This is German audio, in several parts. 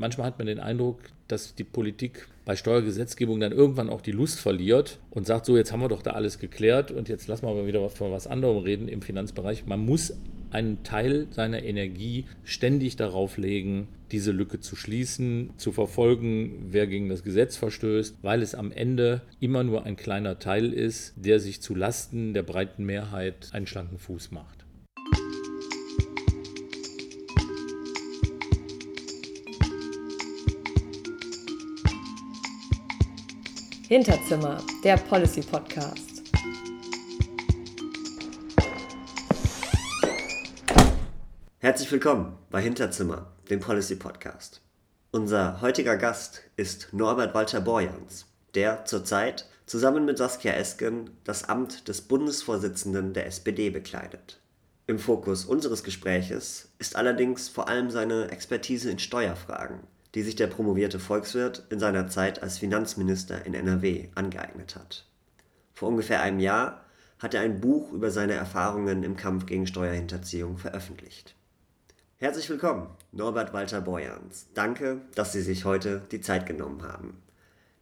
manchmal hat man den Eindruck, dass die Politik bei Steuergesetzgebung dann irgendwann auch die Lust verliert und sagt, so jetzt haben wir doch da alles geklärt und jetzt lassen wir mal wieder von was anderem reden im Finanzbereich. Man muss einen Teil seiner Energie ständig darauf legen, diese Lücke zu schließen, zu verfolgen, wer gegen das Gesetz verstößt, weil es am Ende immer nur ein kleiner Teil ist, der sich zu Lasten der breiten Mehrheit einen schlanken Fuß macht. Hinterzimmer, der Policy Podcast. Herzlich willkommen bei Hinterzimmer, dem Policy Podcast. Unser heutiger Gast ist Norbert Walter Borjans, der zurzeit zusammen mit Saskia Esken das Amt des Bundesvorsitzenden der SPD bekleidet. Im Fokus unseres Gespräches ist allerdings vor allem seine Expertise in Steuerfragen, die sich der promovierte Volkswirt in seiner Zeit als Finanzminister in NRW angeeignet hat. Vor ungefähr einem Jahr hat er ein Buch über seine Erfahrungen im Kampf gegen Steuerhinterziehung veröffentlicht. Herzlich willkommen, Norbert Walter Borjans. Danke, dass Sie sich heute die Zeit genommen haben.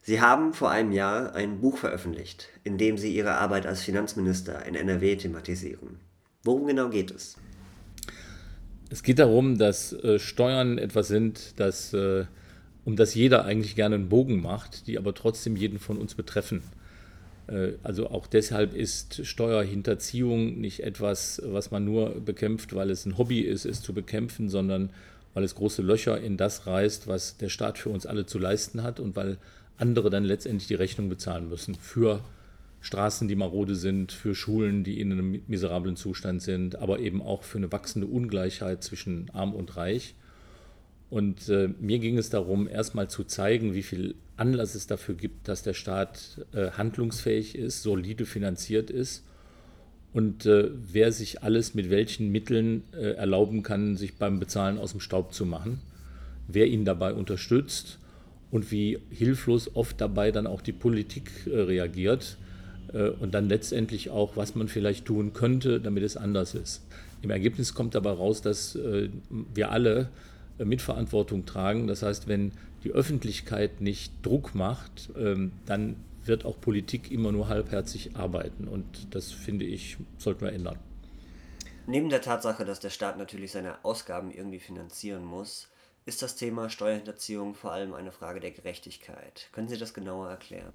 Sie haben vor einem Jahr ein Buch veröffentlicht, in dem Sie Ihre Arbeit als Finanzminister in NRW thematisieren. Worum genau geht es? Es geht darum, dass äh, Steuern etwas sind, das, äh, um das jeder eigentlich gerne einen Bogen macht, die aber trotzdem jeden von uns betreffen. Äh, also auch deshalb ist Steuerhinterziehung nicht etwas, was man nur bekämpft, weil es ein Hobby ist, es zu bekämpfen, sondern weil es große Löcher in das reißt, was der Staat für uns alle zu leisten hat und weil andere dann letztendlich die Rechnung bezahlen müssen für Straßen, die marode sind, für Schulen, die in einem miserablen Zustand sind, aber eben auch für eine wachsende Ungleichheit zwischen arm und reich. Und äh, mir ging es darum, erstmal zu zeigen, wie viel Anlass es dafür gibt, dass der Staat äh, handlungsfähig ist, solide finanziert ist und äh, wer sich alles mit welchen Mitteln äh, erlauben kann, sich beim Bezahlen aus dem Staub zu machen, wer ihn dabei unterstützt und wie hilflos oft dabei dann auch die Politik äh, reagiert und dann letztendlich auch, was man vielleicht tun könnte, damit es anders ist. Im Ergebnis kommt dabei raus, dass wir alle Mitverantwortung tragen. Das heißt, wenn die Öffentlichkeit nicht Druck macht, ähm, dann wird auch Politik immer nur halbherzig arbeiten. Und das finde ich, sollten wir ändern. Neben der Tatsache, dass der Staat natürlich seine Ausgaben irgendwie finanzieren muss, ist das Thema Steuerhinterziehung vor allem eine Frage der Gerechtigkeit. Können Sie das genauer erklären?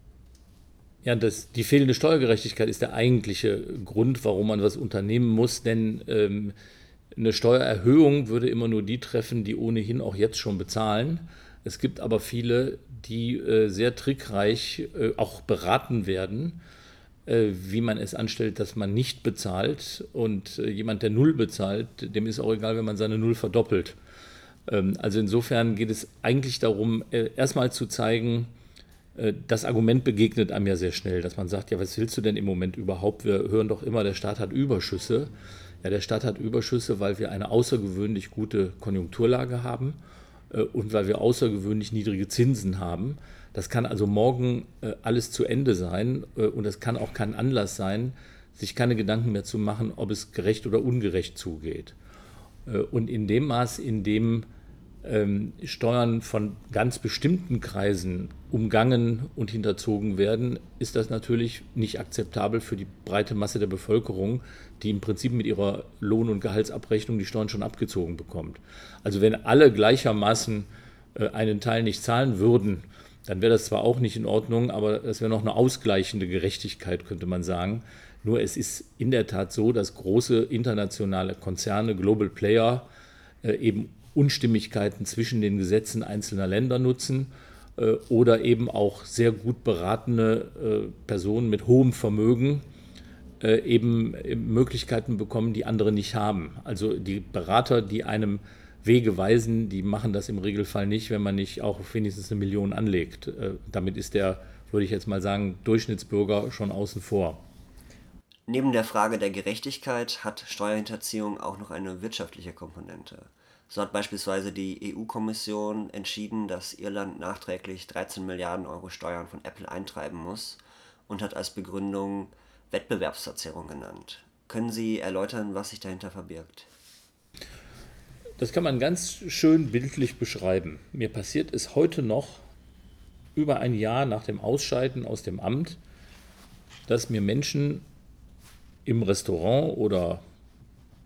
Ja, das, die fehlende Steuergerechtigkeit ist der eigentliche Grund, warum man was unternehmen muss, denn ähm, eine Steuererhöhung würde immer nur die treffen, die ohnehin auch jetzt schon bezahlen. Es gibt aber viele, die äh, sehr trickreich äh, auch beraten werden, äh, wie man es anstellt, dass man nicht bezahlt. Und äh, jemand, der null bezahlt, dem ist auch egal, wenn man seine Null verdoppelt. Ähm, also insofern geht es eigentlich darum, äh, erstmal zu zeigen, das Argument begegnet einem ja sehr schnell, dass man sagt, ja, was willst du denn im Moment überhaupt? Wir hören doch immer, der Staat hat Überschüsse. Ja, der Staat hat Überschüsse, weil wir eine außergewöhnlich gute Konjunkturlage haben äh, und weil wir außergewöhnlich niedrige Zinsen haben. Das kann also morgen äh, alles zu Ende sein äh, und es kann auch kein Anlass sein, sich keine Gedanken mehr zu machen, ob es gerecht oder ungerecht zugeht. Und in dem Maß, in dem ähm, Steuern von ganz bestimmten Kreisen umgangen und hinterzogen werden, ist das natürlich nicht akzeptabel für die breite Masse der Bevölkerung, die im Prinzip mit ihrer Lohn- und Gehaltsabrechnung die Steuern schon abgezogen bekommt. Also wenn alle gleichermaßen äh, einen Teil nicht zahlen würden, dann wäre das zwar auch nicht in Ordnung, aber das wäre noch eine ausgleichende Gerechtigkeit, könnte man sagen. Nur es ist in der Tat so, dass große internationale Konzerne, Global Player, äh, eben Unstimmigkeiten zwischen den Gesetzen einzelner Länder nutzen äh, oder eben auch sehr gut beratene äh, Personen mit hohem Vermögen äh, eben Möglichkeiten bekommen, die andere nicht haben. Also die Berater, die einem Wege weisen, die machen das im Regelfall nicht, wenn man nicht auch wenigstens eine Million anlegt. Äh, damit ist der, würde ich jetzt mal sagen, Durchschnittsbürger schon außen vor. Neben der Frage der Gerechtigkeit hat Steuerhinterziehung auch noch eine wirtschaftliche Komponente. So hat beispielsweise die EU-Kommission entschieden, dass Irland nachträglich 13 Milliarden Euro Steuern von Apple eintreiben muss und hat als Begründung Wettbewerbsverzerrung genannt. Können Sie erläutern, was sich dahinter verbirgt? Das kann man ganz schön bildlich beschreiben. Mir passiert es heute noch, über ein Jahr nach dem Ausscheiden aus dem Amt, dass mir Menschen im Restaurant oder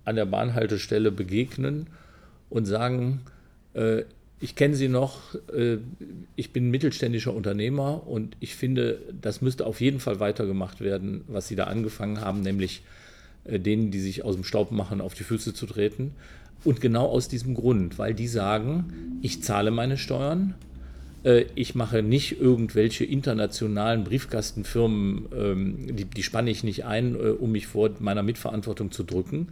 an der Bahnhaltestelle begegnen und sagen, äh, ich kenne Sie noch, äh, ich bin mittelständischer Unternehmer und ich finde, das müsste auf jeden Fall weitergemacht werden, was Sie da angefangen haben, nämlich äh, denen, die sich aus dem Staub machen, auf die Füße zu treten. Und genau aus diesem Grund, weil die sagen, ich zahle meine Steuern, äh, ich mache nicht irgendwelche internationalen Briefkastenfirmen, ähm, die, die spanne ich nicht ein, äh, um mich vor meiner Mitverantwortung zu drücken.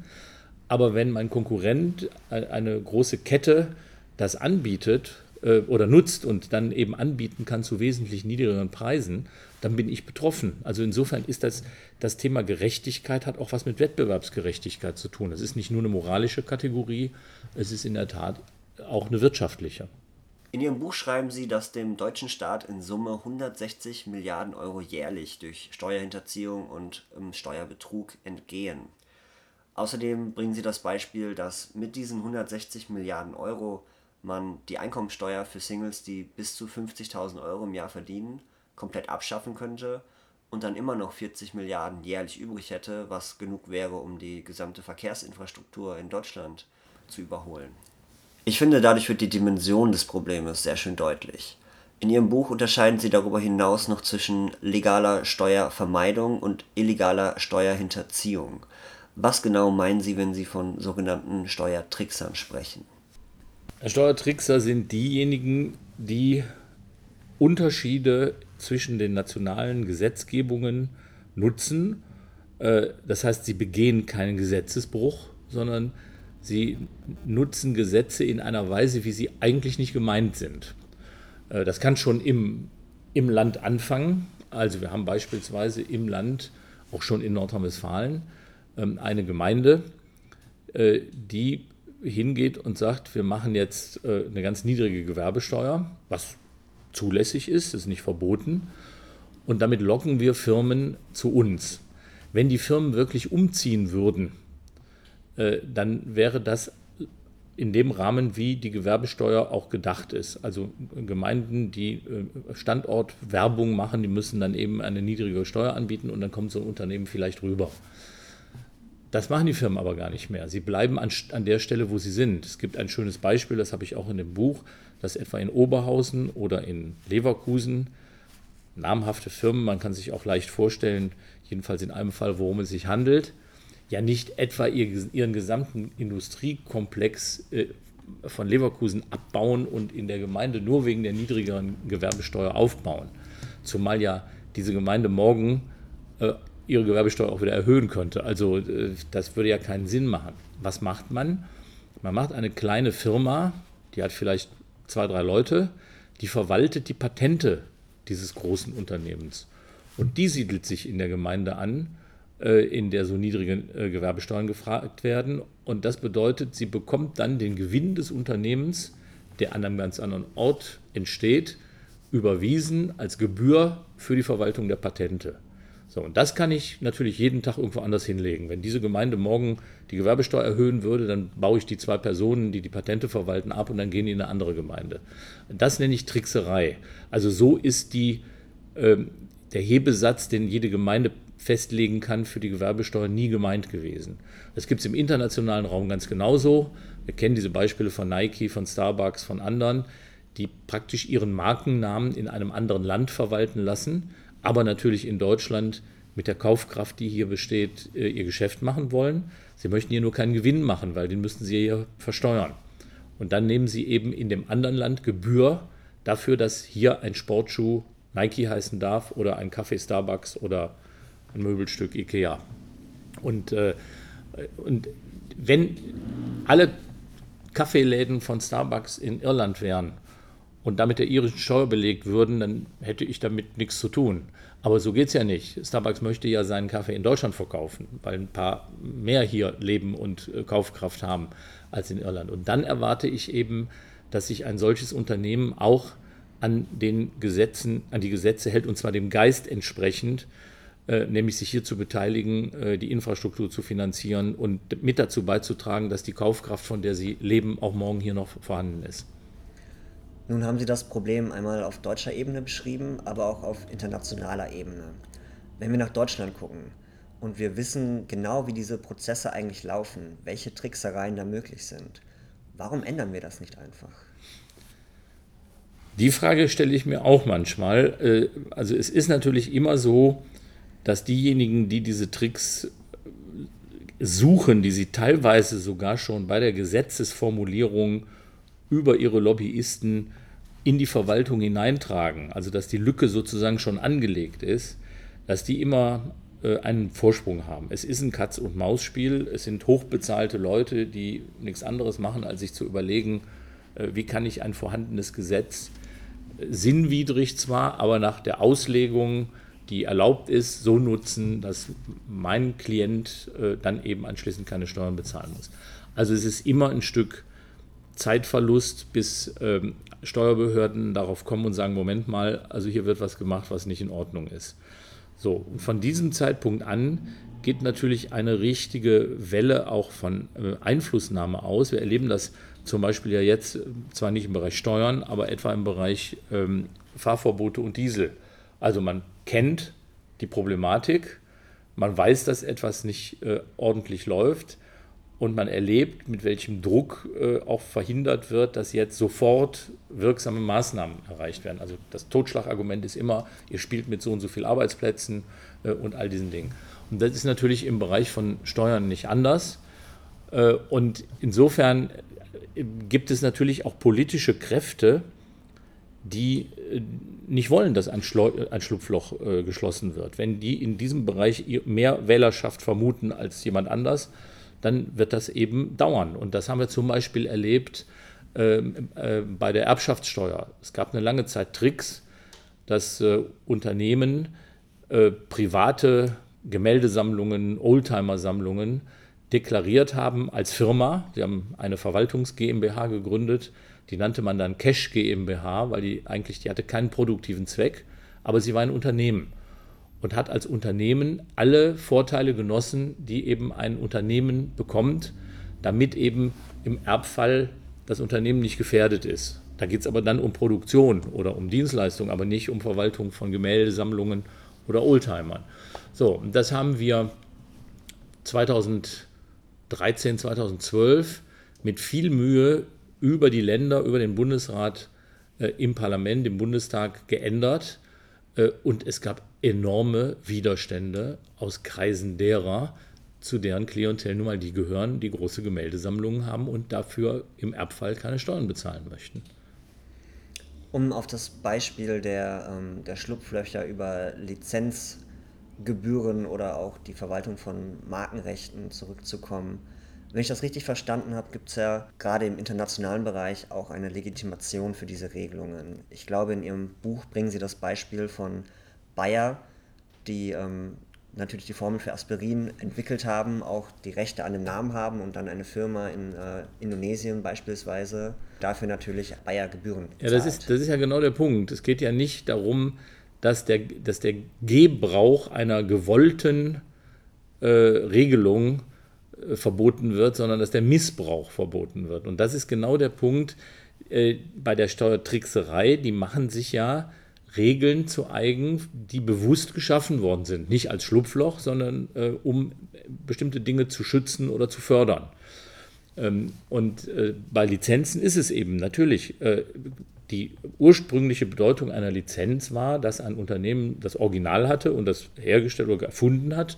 Aber wenn mein Konkurrent eine große Kette das anbietet äh, oder nutzt und dann eben anbieten kann zu wesentlich niedrigeren Preisen, dann bin ich betroffen. Also insofern ist das, das Thema Gerechtigkeit hat auch was mit Wettbewerbsgerechtigkeit zu tun. Es ist nicht nur eine moralische Kategorie, es ist in der Tat auch eine wirtschaftliche. In Ihrem Buch schreiben Sie, dass dem deutschen Staat in Summe 160 Milliarden Euro jährlich durch Steuerhinterziehung und ähm, Steuerbetrug entgehen. Außerdem bringen Sie das Beispiel, dass mit diesen 160 Milliarden Euro man die Einkommensteuer für Singles, die bis zu 50.000 Euro im Jahr verdienen, komplett abschaffen könnte und dann immer noch 40 Milliarden jährlich übrig hätte, was genug wäre, um die gesamte Verkehrsinfrastruktur in Deutschland zu überholen. Ich finde, dadurch wird die Dimension des Problems sehr schön deutlich. In Ihrem Buch unterscheiden Sie darüber hinaus noch zwischen legaler Steuervermeidung und illegaler Steuerhinterziehung. Was genau meinen Sie, wenn Sie von sogenannten Steuertricksern sprechen? Steuertrickser sind diejenigen, die Unterschiede zwischen den nationalen Gesetzgebungen nutzen. Äh, das heißt, sie begehen keinen Gesetzesbruch, sondern Sie nutzen Gesetze in einer Weise, wie sie eigentlich nicht gemeint sind. Äh, das kann schon im, im Land anfangen. Also wir haben beispielsweise im Land, auch schon in Nordrhein-Westfalen, eine Gemeinde, äh, die hingeht und sagt, wir machen jetzt äh, eine ganz niedrige Gewerbesteuer, was zulässig ist, ist nicht verboten. Und damit locken wir Firmen zu uns. Wenn die Firmen wirklich umziehen würden, äh, dann wäre das in dem Rahmen, wie die Gewerbesteuer auch gedacht ist. Also Gemeinden, die Standortwerbung machen, die müssen dann eben eine niedrige Steuer anbieten und dann kommt so ein Unternehmen vielleicht rüber. Das machen die Firmen aber gar nicht mehr. Sie bleiben an, an der Stelle, wo sie sind. Es gibt ein schönes Beispiel, das habe ich auch in dem Buch, dass etwa in Oberhausen oder in Leverkusen namhafte Firmen, man kann sich auch leicht vorstellen, jedenfalls in einem Fall, worum es sich handelt, ja nicht etwa ihren gesamten Industriekomplex äh, von Leverkusen abbauen und in der Gemeinde nur wegen der niedrigeren Gewerbesteuer aufbauen. Zumal ja diese Gemeinde morgen äh, ihre Gewerbesteuer auch wieder erhöhen könnte. Also äh, das würde ja keinen Sinn machen. Was macht man? Man macht eine kleine Firma, die hat vielleicht zwei, drei Leute, die verwaltet die Patente dieses großen Unternehmens. Und die siedelt sich in der Gemeinde an äh, in der so niedrige äh, Gewerbesteuern gefragt werden. Und das bedeutet, sie bekommt dann den Gewinn des Unternehmens, der an einem ganz anderen Ort entsteht, überwiesen als Gebühr für die Verwaltung der Patente. So, und das kann ich natürlich jeden Tag irgendwo anders hinlegen. Wenn diese Gemeinde morgen die Gewerbesteuer erhöhen würde, dann baue ich die zwei Personen, die die Patente verwalten, ab und dann gehen die in eine andere Gemeinde. Das nenne ich Trickserei. Also so ist die, äh, der Hebesatz, den jede Gemeinde festlegen kann für die Gewerbesteuer, nie gemeint gewesen. Das gibt es im internationalen Raum ganz genauso. Wir kennen diese Beispiele von Nike, von Starbucks, von anderen, die praktisch ihren Markennamen in einem anderen Land verwalten lassen, aber natürlich in Deutschland mit der Kaufkraft, die hier besteht, äh, ihr Geschäft machen wollen. Sie möchten hier nur keinen Gewinn machen, weil den müssten sie hier versteuern. Und dann nehmen sie eben in dem anderen Land Gebühr dafür, dass hier ein Sportschuh Nike heißen darf oder ein Kaffee Starbucks oder ein Möbelstück Ikea. Und, äh, und wenn alle Kaffeeläden von Starbucks in Irland wären und damit der irischen Steuer belegt würden, dann hätte ich damit nichts zu tun. Aber so geht es ja nicht. Starbucks möchte ja seinen Kaffee in Deutschland verkaufen, weil ein paar mehr hier leben und äh, Kaufkraft haben als in Irland. Und dann erwarte ich eben, dass sich ein solches Unternehmen auch an den Gesetzen, an die Gesetze hält, und zwar dem Geist entsprechend, äh, nämlich sich hier zu beteiligen, äh, die Infrastruktur zu finanzieren und mit dazu beizutragen, dass die Kaufkraft, von der sie leben, auch morgen hier noch vorhanden ist. Nun haben Sie das Problem einmal auf deutscher Ebene beschrieben, aber auch auf internationaler Ebene. Wenn wir nach Deutschland gucken und wir wissen genau, wie diese Prozesse eigentlich laufen, welche Tricksereien da möglich sind, warum ändern wir das nicht einfach? Die Frage stelle ich mir auch manchmal. Äh, also es ist natürlich immer so, dass diejenigen, die diese Tricks suchen, die sie teilweise sogar schon bei der Gesetzesformulierung über ihre Lobbyisten in die Verwaltung hineintragen, also dass die Lücke sozusagen schon angelegt ist, dass die immer äh, einen Vorsprung haben. Es ist ein Katz-und-Maus-Spiel, es sind hochbezahlte Leute, die nichts anderes machen, als sich zu überlegen, äh, wie kann ich ein vorhandenes Gesetz sinnwidrig zwar, aber nach der Auslegung die erlaubt ist, so nutzen, dass mein Klient äh, dann eben anschließend keine Steuern bezahlen muss. Also es ist immer ein Stück Zeitverlust, bis ähm, Steuerbehörden darauf kommen und sagen, Moment mal, also hier wird was gemacht, was nicht in Ordnung ist. So, und von diesem Zeitpunkt an geht natürlich eine richtige Welle auch von äh, Einflussnahme aus. Wir erleben das zum Beispiel ja jetzt, zwar nicht im Bereich Steuern, aber etwa im Bereich ähm, Fahrverbote und Diesel. Also man kennt die Problematik, man weiß, dass etwas nicht äh, ordentlich läuft und man erlebt, mit welchem Druck äh, auch verhindert wird, dass jetzt sofort wirksame Maßnahmen erreicht werden. Also das Totschlagargument ist immer, ihr spielt mit so und so vielen Arbeitsplätzen äh, und all diesen Dingen. Und das ist natürlich im Bereich von Steuern nicht anders. Äh, und insofern äh, gibt es natürlich auch politische Kräfte, die äh, nicht wollen, dass ein, ein Schlupfloch äh, geschlossen wird. Wenn die in diesem Bereich mehr Wählerschaft vermuten als jemand anders, dann wird das eben dauern. Und das haben wir zum Beispiel erlebt äh, äh, bei der Erbschaftssteuer. Es gab eine lange Zeit Tricks, dass äh, Unternehmen äh, private Gemäldesammlungen, Oldtimer-Sammlungen deklariert haben als Firma. Sie haben eine Verwaltungs GmbH gegründet die nannte man dann Cash GmbH, weil die eigentlich, die hatte keinen produktiven Zweck, aber sie war ein Unternehmen und hat als Unternehmen alle Vorteile genossen, die eben ein Unternehmen bekommt, damit eben im Erbfall das Unternehmen nicht gefährdet ist. Da geht es aber dann um Produktion oder um Dienstleistung, aber nicht um Verwaltung von Gemäldesammlungen oder Oldtimern. So, das haben wir 2013, 2012 mit viel Mühe über die Länder, über den Bundesrat äh, im Parlament, im Bundestag geändert. Äh, und es gab enorme Widerstände aus Kreisen derer, zu deren Klientel nun mal die gehören, die große Gemäldesammlungen haben und dafür im Erbfall keine Steuern bezahlen möchten. Um auf das Beispiel der, ähm, der Schlupflöcher über Lizenzgebühren oder auch die Verwaltung von Markenrechten zurückzukommen, wenn ich das richtig verstanden habe, gibt es ja gerade im internationalen Bereich auch eine Legitimation für diese Regelungen. Ich glaube, in Ihrem Buch bringen Sie das Beispiel von Bayer, die ähm, natürlich die Formel für Aspirin entwickelt haben, auch die Rechte an dem Namen haben und dann eine Firma in äh, Indonesien beispielsweise dafür natürlich Bayer Gebühren. Ja, das ist, das ist ja genau der Punkt. Es geht ja nicht darum, dass der, dass der Gebrauch einer gewollten äh, Regelung verboten wird, sondern dass der Missbrauch verboten wird. Und das ist genau der Punkt äh, bei der Steuertrickserei. Die machen sich ja Regeln zu eigen, die bewusst geschaffen worden sind. Nicht als Schlupfloch, sondern äh, um bestimmte Dinge zu schützen oder zu fördern. Ähm, und äh, bei Lizenzen ist es eben natürlich, äh, die ursprüngliche Bedeutung einer Lizenz war, dass ein Unternehmen das Original hatte und das hergestellt oder erfunden hat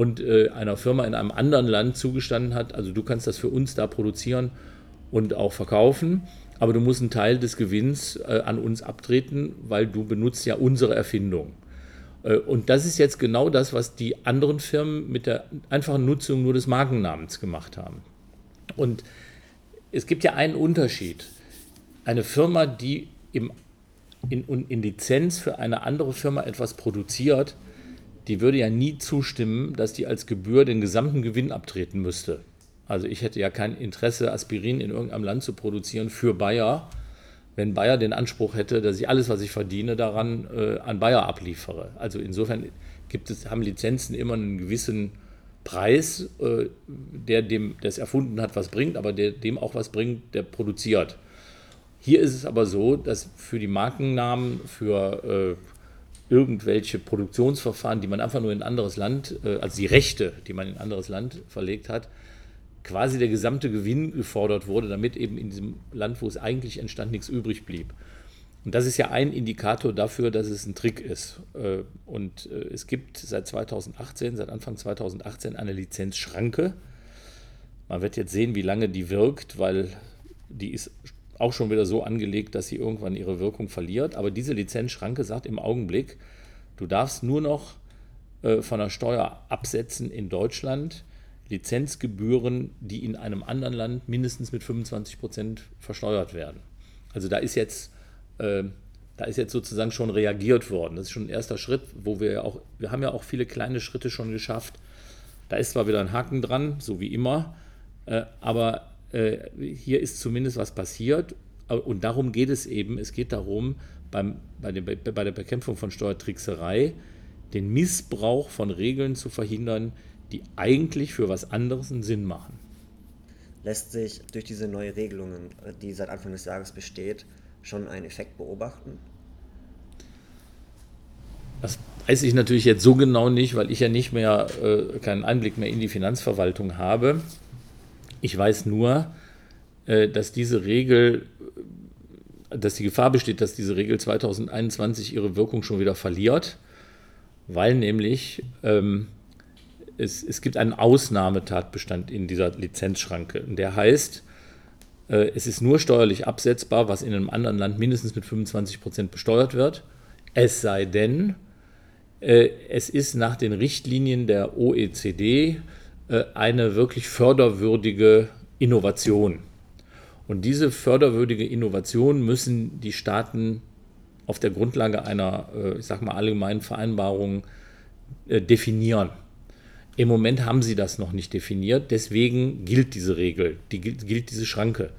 und äh, einer Firma in einem anderen Land zugestanden hat, also du kannst das für uns da produzieren und auch verkaufen, aber du musst einen Teil des Gewinns äh, an uns abtreten, weil du benutzt ja unsere Erfindung. Äh, und das ist jetzt genau das, was die anderen Firmen mit der einfachen Nutzung nur des Markennamens gemacht haben. Und es gibt ja einen Unterschied. Eine Firma, die im, in, in Lizenz für eine andere Firma etwas produziert, die würde ja nie zustimmen, dass die als Gebühr den gesamten Gewinn abtreten müsste. Also ich hätte ja kein Interesse, Aspirin in irgendeinem Land zu produzieren für Bayer, wenn Bayer den Anspruch hätte, dass ich alles, was ich verdiene, daran äh, an Bayer abliefere. Also insofern gibt es, haben Lizenzen immer einen gewissen Preis, äh, der dem das erfunden hat, was bringt, aber der dem auch was bringt, der produziert. Hier ist es aber so, dass für die Markennamen, für äh, irgendwelche Produktionsverfahren, die man einfach nur in ein anderes Land, äh, also die Rechte, die man in ein anderes Land verlegt hat, quasi der gesamte Gewinn gefordert wurde, damit eben in diesem Land, wo es eigentlich entstand, nichts übrig blieb. Und das ist ja ein Indikator dafür, dass es ein Trick ist. Äh, und äh, es gibt seit 2018, seit Anfang 2018 eine Lizenzschranke. Man wird jetzt sehen, wie lange die wirkt, weil die ist auch schon wieder so angelegt, dass sie irgendwann ihre Wirkung verliert. Aber diese Lizenzschranke sagt im Augenblick, du darfst nur noch äh, von der Steuer absetzen in Deutschland Lizenzgebühren, die in einem anderen Land mindestens mit 25 Prozent versteuert werden. Also da ist jetzt äh, da ist jetzt sozusagen schon reagiert worden. Das ist schon ein erster Schritt, wo wir ja auch, wir haben ja auch viele kleine Schritte schon geschafft. Da ist zwar wieder ein Haken dran, so wie immer, äh, aber hier ist zumindest was passiert. Und darum geht es eben. Es geht darum, beim, bei, dem, bei der Bekämpfung von Steuertrickserei den Missbrauch von Regeln zu verhindern, die eigentlich für was anderes einen Sinn machen. Lässt sich durch diese neue Regelungen, die seit Anfang des Jahres besteht, schon einen Effekt beobachten? Das weiß ich natürlich jetzt so genau nicht, weil ich ja nicht mehr äh, keinen Einblick mehr in die Finanzverwaltung habe. Ich weiß nur, äh, dass diese Regel, dass die Gefahr besteht, dass diese Regel 2021 ihre Wirkung schon wieder verliert, weil nämlich ähm, es, es gibt einen Ausnahmetatbestand in dieser Lizenzschranke. Und der heißt, äh, es ist nur steuerlich absetzbar, was in einem anderen Land mindestens mit 25 Prozent besteuert wird. Es sei denn, äh, es ist nach den Richtlinien der OECD eine wirklich förderwürdige Innovation. Und diese förderwürdige Innovation müssen die Staaten auf der Grundlage einer, ich sag mal, allgemeinen Vereinbarung definieren. Im Moment haben sie das noch nicht definiert, deswegen gilt diese Regel, die, gilt diese Schranke.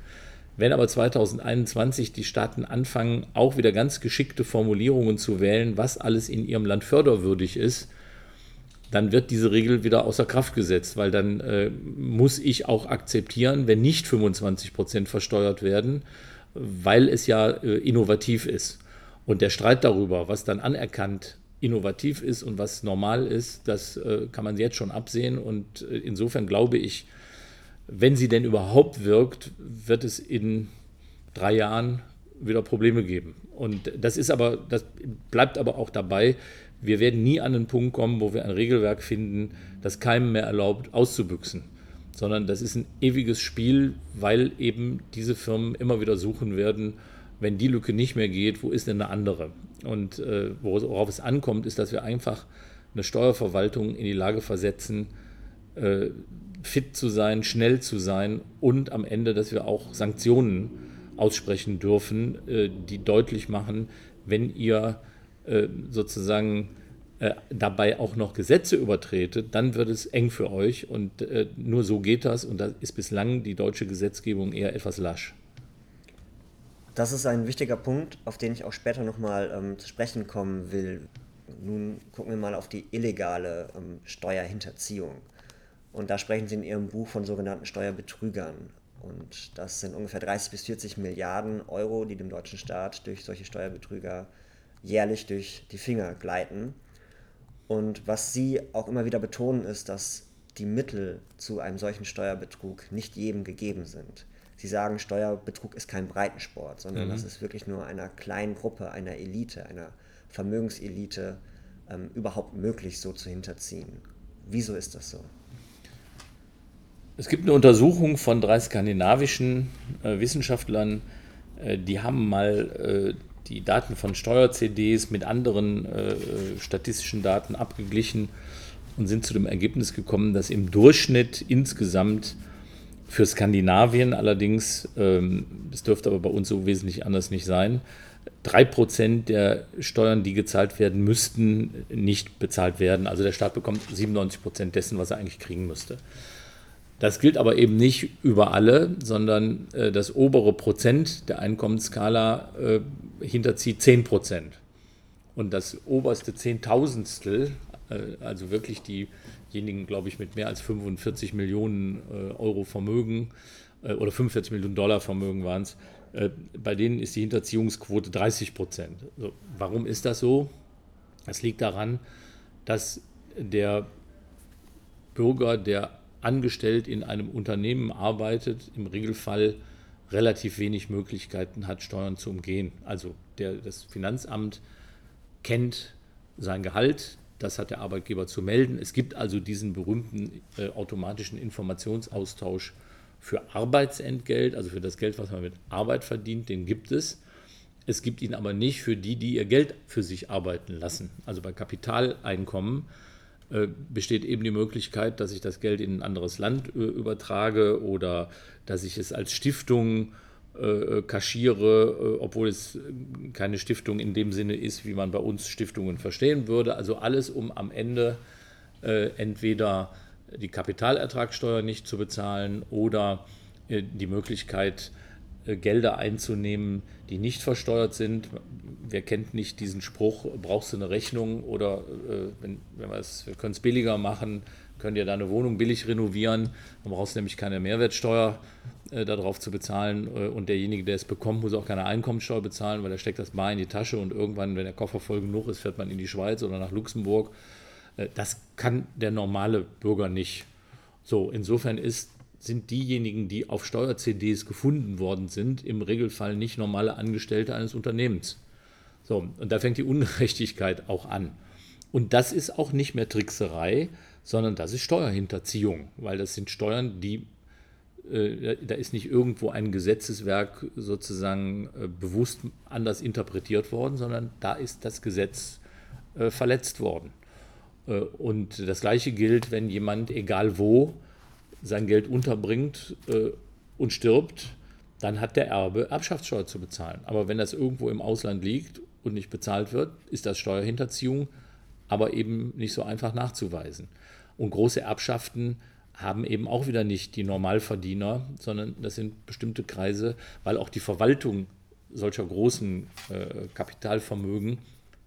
Wenn aber 2021 die Staaten anfangen, auch wieder ganz geschickte Formulierungen zu wählen, was alles in ihrem Land förderwürdig ist, dann wird diese Regel wieder außer Kraft gesetzt, weil dann äh, muss ich auch akzeptieren, wenn nicht 25 Prozent versteuert werden, weil es ja äh, innovativ ist. Und der Streit darüber, was dann anerkannt innovativ ist und was normal ist, das äh, kann man jetzt schon absehen. Und äh, insofern glaube ich, wenn sie denn überhaupt wirkt, wird es in drei Jahren wieder Probleme geben. Und das ist aber, das bleibt aber auch dabei. Wir werden nie an den Punkt kommen, wo wir ein Regelwerk finden, das keinem mehr erlaubt, auszubüchsen. Sondern das ist ein ewiges Spiel, weil eben diese Firmen immer wieder suchen werden, wenn die Lücke nicht mehr geht, wo ist denn eine andere? Und äh, worauf es ankommt, ist, dass wir einfach eine Steuerverwaltung in die Lage versetzen, äh, fit zu sein, schnell zu sein und am Ende, dass wir auch Sanktionen aussprechen dürfen, äh, die deutlich machen, wenn ihr äh, sozusagen äh, dabei auch noch Gesetze übertretet, dann wird es eng für euch und äh, nur so geht das und da ist bislang die deutsche Gesetzgebung eher etwas lasch. Das ist ein wichtiger Punkt, auf den ich auch später nochmal ähm, zu sprechen kommen will. Nun gucken wir mal auf die illegale ähm, Steuerhinterziehung. Und da sprechen Sie in Ihrem Buch von sogenannten Steuerbetrügern. Und das sind ungefähr 30 bis 40 Milliarden Euro, die dem deutschen Staat durch solche Steuerbetrüger jährlich durch die Finger gleiten. Und was Sie auch immer wieder betonen, ist, dass die Mittel zu einem solchen Steuerbetrug nicht jedem gegeben sind. Sie sagen, Steuerbetrug ist kein Breitensport, sondern mhm. das ist wirklich nur einer kleinen Gruppe, einer Elite, einer Vermögenselite ähm, überhaupt möglich, so zu hinterziehen. Wieso ist das so? Es gibt eine Untersuchung von drei skandinavischen äh, Wissenschaftlern, äh, die haben mal äh, die Daten von Steuer-CDs mit anderen äh, statistischen Daten abgeglichen und sind zu dem Ergebnis gekommen, dass im Durchschnitt insgesamt für Skandinavien allerdings, ähm, es dürfte aber bei uns so wesentlich anders nicht sein, drei Prozent der Steuern, die gezahlt werden müssten, nicht bezahlt werden. Also der Staat bekommt 97 Prozent dessen, was er eigentlich kriegen müsste. Das gilt aber eben nicht über alle, sondern äh, das obere Prozent der Einkommensskala äh, hinterzieht 10 Prozent. Und das oberste Zehntausendstel Äh, also wirklich diejenigen, glaube ich, mit mehr als 45 Millionen äh, Euro Vermögen äh, oder 45 Millionen Dollar Vermögen waren es, bei denen ist die Hinterziehungsquote 30 Prozent. So, warum ist das so? Das liegt daran, dass der Bürger, der angestellt in einem Unternehmen arbeitet, im Regelfall relativ wenig Möglichkeiten hat, Steuern zu umgehen. Also der, das Finanzamt kennt sein Gehalt, das hat der Arbeitgeber zu melden. Es gibt also diesen berühmten äh, automatischen Informationsaustausch für Arbeitsentgelt, also für das Geld, was man mit Arbeit verdient, den gibt es. Es gibt ihn aber nicht für die, die ihr Geld für sich arbeiten lassen. Also bei Kapitaleinkommen besteht eben die Möglichkeit, dass ich das Geld in ein anderes Land äh, übertrage oder dass ich es als Stiftung äh, kaschiere, obwohl es keine Stiftung in dem Sinne ist, wie man bei uns Stiftungen verstehen würde. Also alles, um am Ende entweder die Kapitalertragssteuer nicht zu bezahlen oder die Möglichkeit, Gelder einzunehmen, die nicht versteuert sind. Wer kennt nicht diesen Spruch, brauchst du eine Rechnung oder äh, wenn, wenn wir können es billiger machen, können dir deine Wohnung billig renovieren, dann brauchst du nämlich keine Mehrwertsteuer äh, darauf zu bezahlen äh, und derjenige, der es bekommt, muss auch keine Einkommensteuer bezahlen, weil er steckt das Bar in die Tasche und irgendwann, wenn der Koffer voll genug ist, fährt man in die Schweiz oder nach Luxemburg. Äh, das kann der normale Bürger nicht. So, insofern ist sind diejenigen, die auf Steuer-CDs gefunden worden sind, im Regelfall nicht normale Angestellte eines Unternehmens. So, und da fängt die Ungerechtigkeit auch an. Und das ist auch nicht mehr Trickserei, sondern das ist Steuerhinterziehung, weil das sind Steuern, die äh, da ist nicht irgendwo ein Gesetzeswerk sozusagen äh, bewusst anders interpretiert worden, sondern da ist das Gesetz äh, verletzt worden. Und das Gleiche gilt, wenn jemand, egal wo, sein Geld unterbringt äh, und stirbt, dann hat der Erbe Erbschaftssteuer zu bezahlen. Aber wenn das irgendwo im Ausland liegt und nicht bezahlt wird, ist das Steuerhinterziehung, aber eben nicht so einfach nachzuweisen. Und große Erbschaften haben eben auch wieder nicht die Normalverdiener, sondern das sind bestimmte Kreise, weil auch die Verwaltung solcher großen äh, Kapitalvermögen,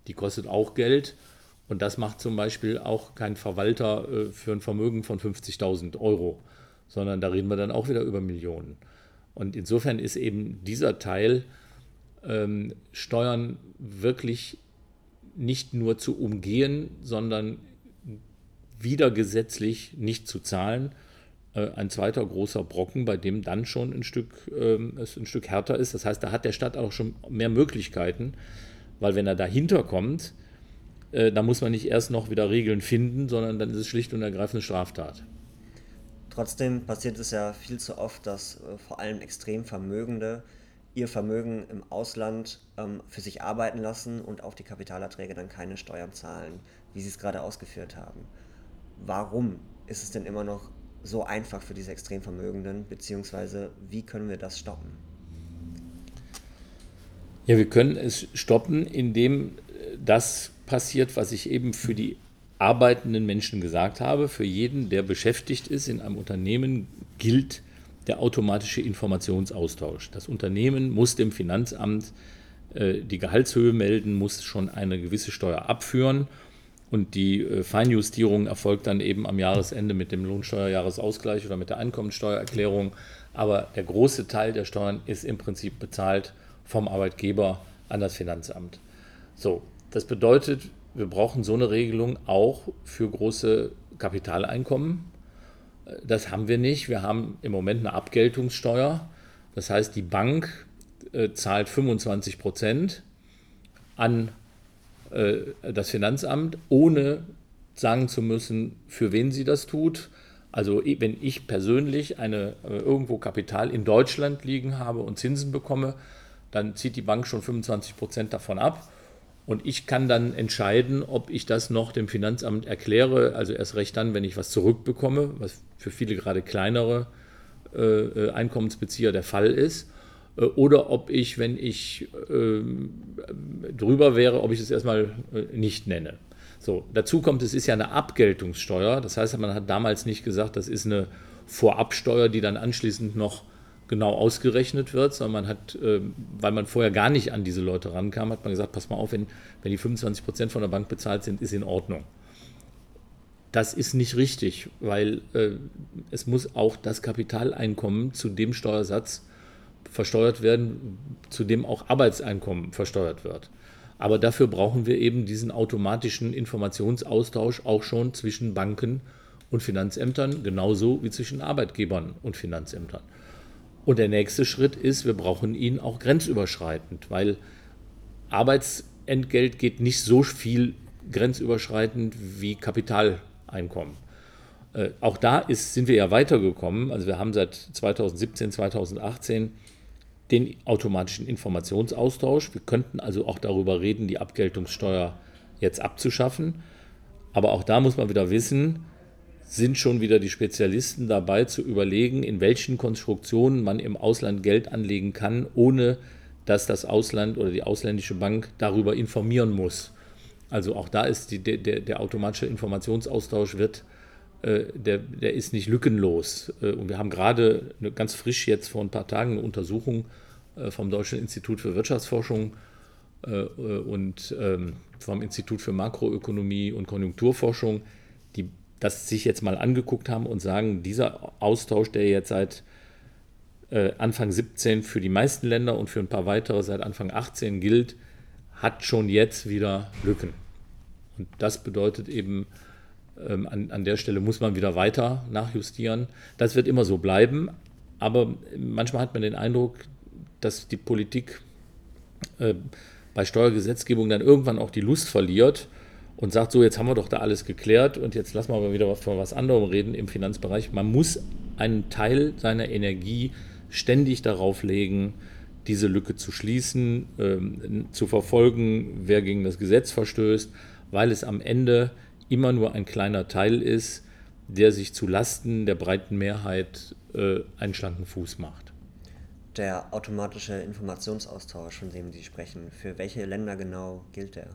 die kostet auch Geld und das macht zum Beispiel auch kein Verwalter äh, für ein Vermögen von 50.000 Euro, sondern da reden wir dann auch wieder über Millionen. Und insofern ist eben dieser Teil ähm, Steuern wirklich nicht nur zu umgehen, sondern wieder gesetzlich nicht zu zahlen. Äh, ein zweiter großer Brocken, bei dem dann schon ein Stück, ähm, es ein Stück härter ist. Das heißt, da hat der Staat auch schon mehr Möglichkeiten, weil wenn er dahinter kommt, äh, da muss man nicht erst noch wieder Regeln finden, sondern dann ist es schlicht und ergreifend eine Straftat. Trotzdem passiert es ja viel zu oft, dass äh, vor allem extrem Vermögende ihr Vermögen im Ausland ähm, für sich arbeiten lassen und auf die Kapitalerträge dann keine Steuern zahlen, wie Sie es gerade ausgeführt haben. Warum ist es denn immer noch so einfach für diese Extremvermögenden, beziehungsweise wie können wir das stoppen? Ja, wir können es stoppen, indem das passiert, was ich eben für die arbeitenden Menschen gesagt habe. Für jeden, der beschäftigt ist in einem Unternehmen, gilt der automatische Informationsaustausch. Das Unternehmen muss dem Finanzamt äh, die Gehaltshöhe melden, muss schon eine gewisse Steuer abführen und die äh, Feinjustierung erfolgt dann eben am Jahresende mit dem Lohnsteuerjahresausgleich oder mit der Einkommensteuererklärung. Aber der große Teil der Steuern ist im Prinzip bezahlt vom Arbeitgeber an das Finanzamt. So, das bedeutet, wir brauchen so eine Regelung auch für große Kapitaleinkommen. Das haben wir nicht. Wir haben im Moment eine Abgeltungssteuer. Das heißt, die Bank äh, zahlt 25 Prozent an äh, das Finanzamt, ohne sagen zu müssen, für wen sie das tut. Also wenn ich persönlich eine, äh, irgendwo Kapital in Deutschland liegen habe und Zinsen bekomme, dann zieht die Bank schon 25 Prozent davon ab. Und ich kann dann entscheiden, ob ich das noch dem Finanzamt erkläre, also erst recht dann, wenn ich was zurückbekomme, was für viele gerade kleinere äh, äh Einkommensbezieher der Fall ist, äh, oder ob ich, wenn ich äh, drüber wäre, ob ich es erstmal äh, nicht nenne. So, dazu kommt, es ist ja eine Abgeltungssteuer, das heißt, man hat damals nicht gesagt, das ist eine Vorabsteuer, die dann anschließend noch genau ausgerechnet wird, sondern man hat, äh, weil man vorher gar nicht an diese Leute rankam, hat man gesagt, pass mal auf, wenn, wenn die 25 Prozent von der Bank bezahlt sind, ist in Ordnung. das ist nicht richtig, weil äh, es muss auch das Kapitaleinkommen zu dem Steuersatz versteuert werden, zu dem auch Arbeitseinkommen versteuert wird. Aber dafür brauchen wir eben diesen automatischen Informationsaustausch auch schon zwischen Banken und Finanzämtern, genauso wie zwischen Arbeitgebern und Finanzämtern. Und der nächste Schritt ist, wir brauchen ihn auch grenzüberschreitend, weil Arbeitsentgelt geht nicht so viel grenzüberschreitend wie Kapital Einkommen. Äh, auch da ist, sind wir ja weitergekommen. Also wir haben seit 2017, 2018 den automatischen Informationsaustausch. Wir könnten also auch darüber reden, die Abgeltungssteuer jetzt abzuschaffen. Aber auch da muss man wieder wissen, sind schon wieder die Spezialisten dabei zu überlegen, in welchen Konstruktionen man im Ausland Geld anlegen kann, ohne dass das Ausland oder die ausländische Bank darüber informieren muss. Also auch da ist die, der, der automatische Informationsaustausch wird, äh, der, der ist nicht lückenlos. Äh, und wir haben gerade ganz frisch jetzt vor ein paar Tagen eine Untersuchung äh, vom Deutschen Institut für Wirtschaftsforschung äh, äh, und ähm, vom Institut für Makroökonomie und Konjunkturforschung, das sich jetzt mal angeguckt haben und sagen, dieser Austausch, der jetzt seit äh, Anfang 17 für die meisten Länder und für ein paar weitere seit Anfang 18 gilt, hat schon jetzt wieder Lücken. Und das bedeutet eben, ähm, an, an der Stelle muss man wieder weiter nachjustieren. Das wird immer so bleiben, aber manchmal hat man den Eindruck, dass die Politik äh, bei Steuergesetzgebung dann irgendwann auch die Lust verliert und sagt, so jetzt haben wir doch da alles geklärt und jetzt lassen wir mal wieder von was anderem reden im Finanzbereich. Man muss einen Teil seiner Energie ständig darauf legen, diese Lücke zu schließen, ähm, zu verfolgen, wer gegen das Gesetz verstößt weil es am Ende immer nur ein kleiner Teil ist, der sich zu Lasten der breiten Mehrheit äh, einen schlanken Fuß macht. Der automatische Informationsaustausch, von dem Sie sprechen, für welche Länder genau gilt der?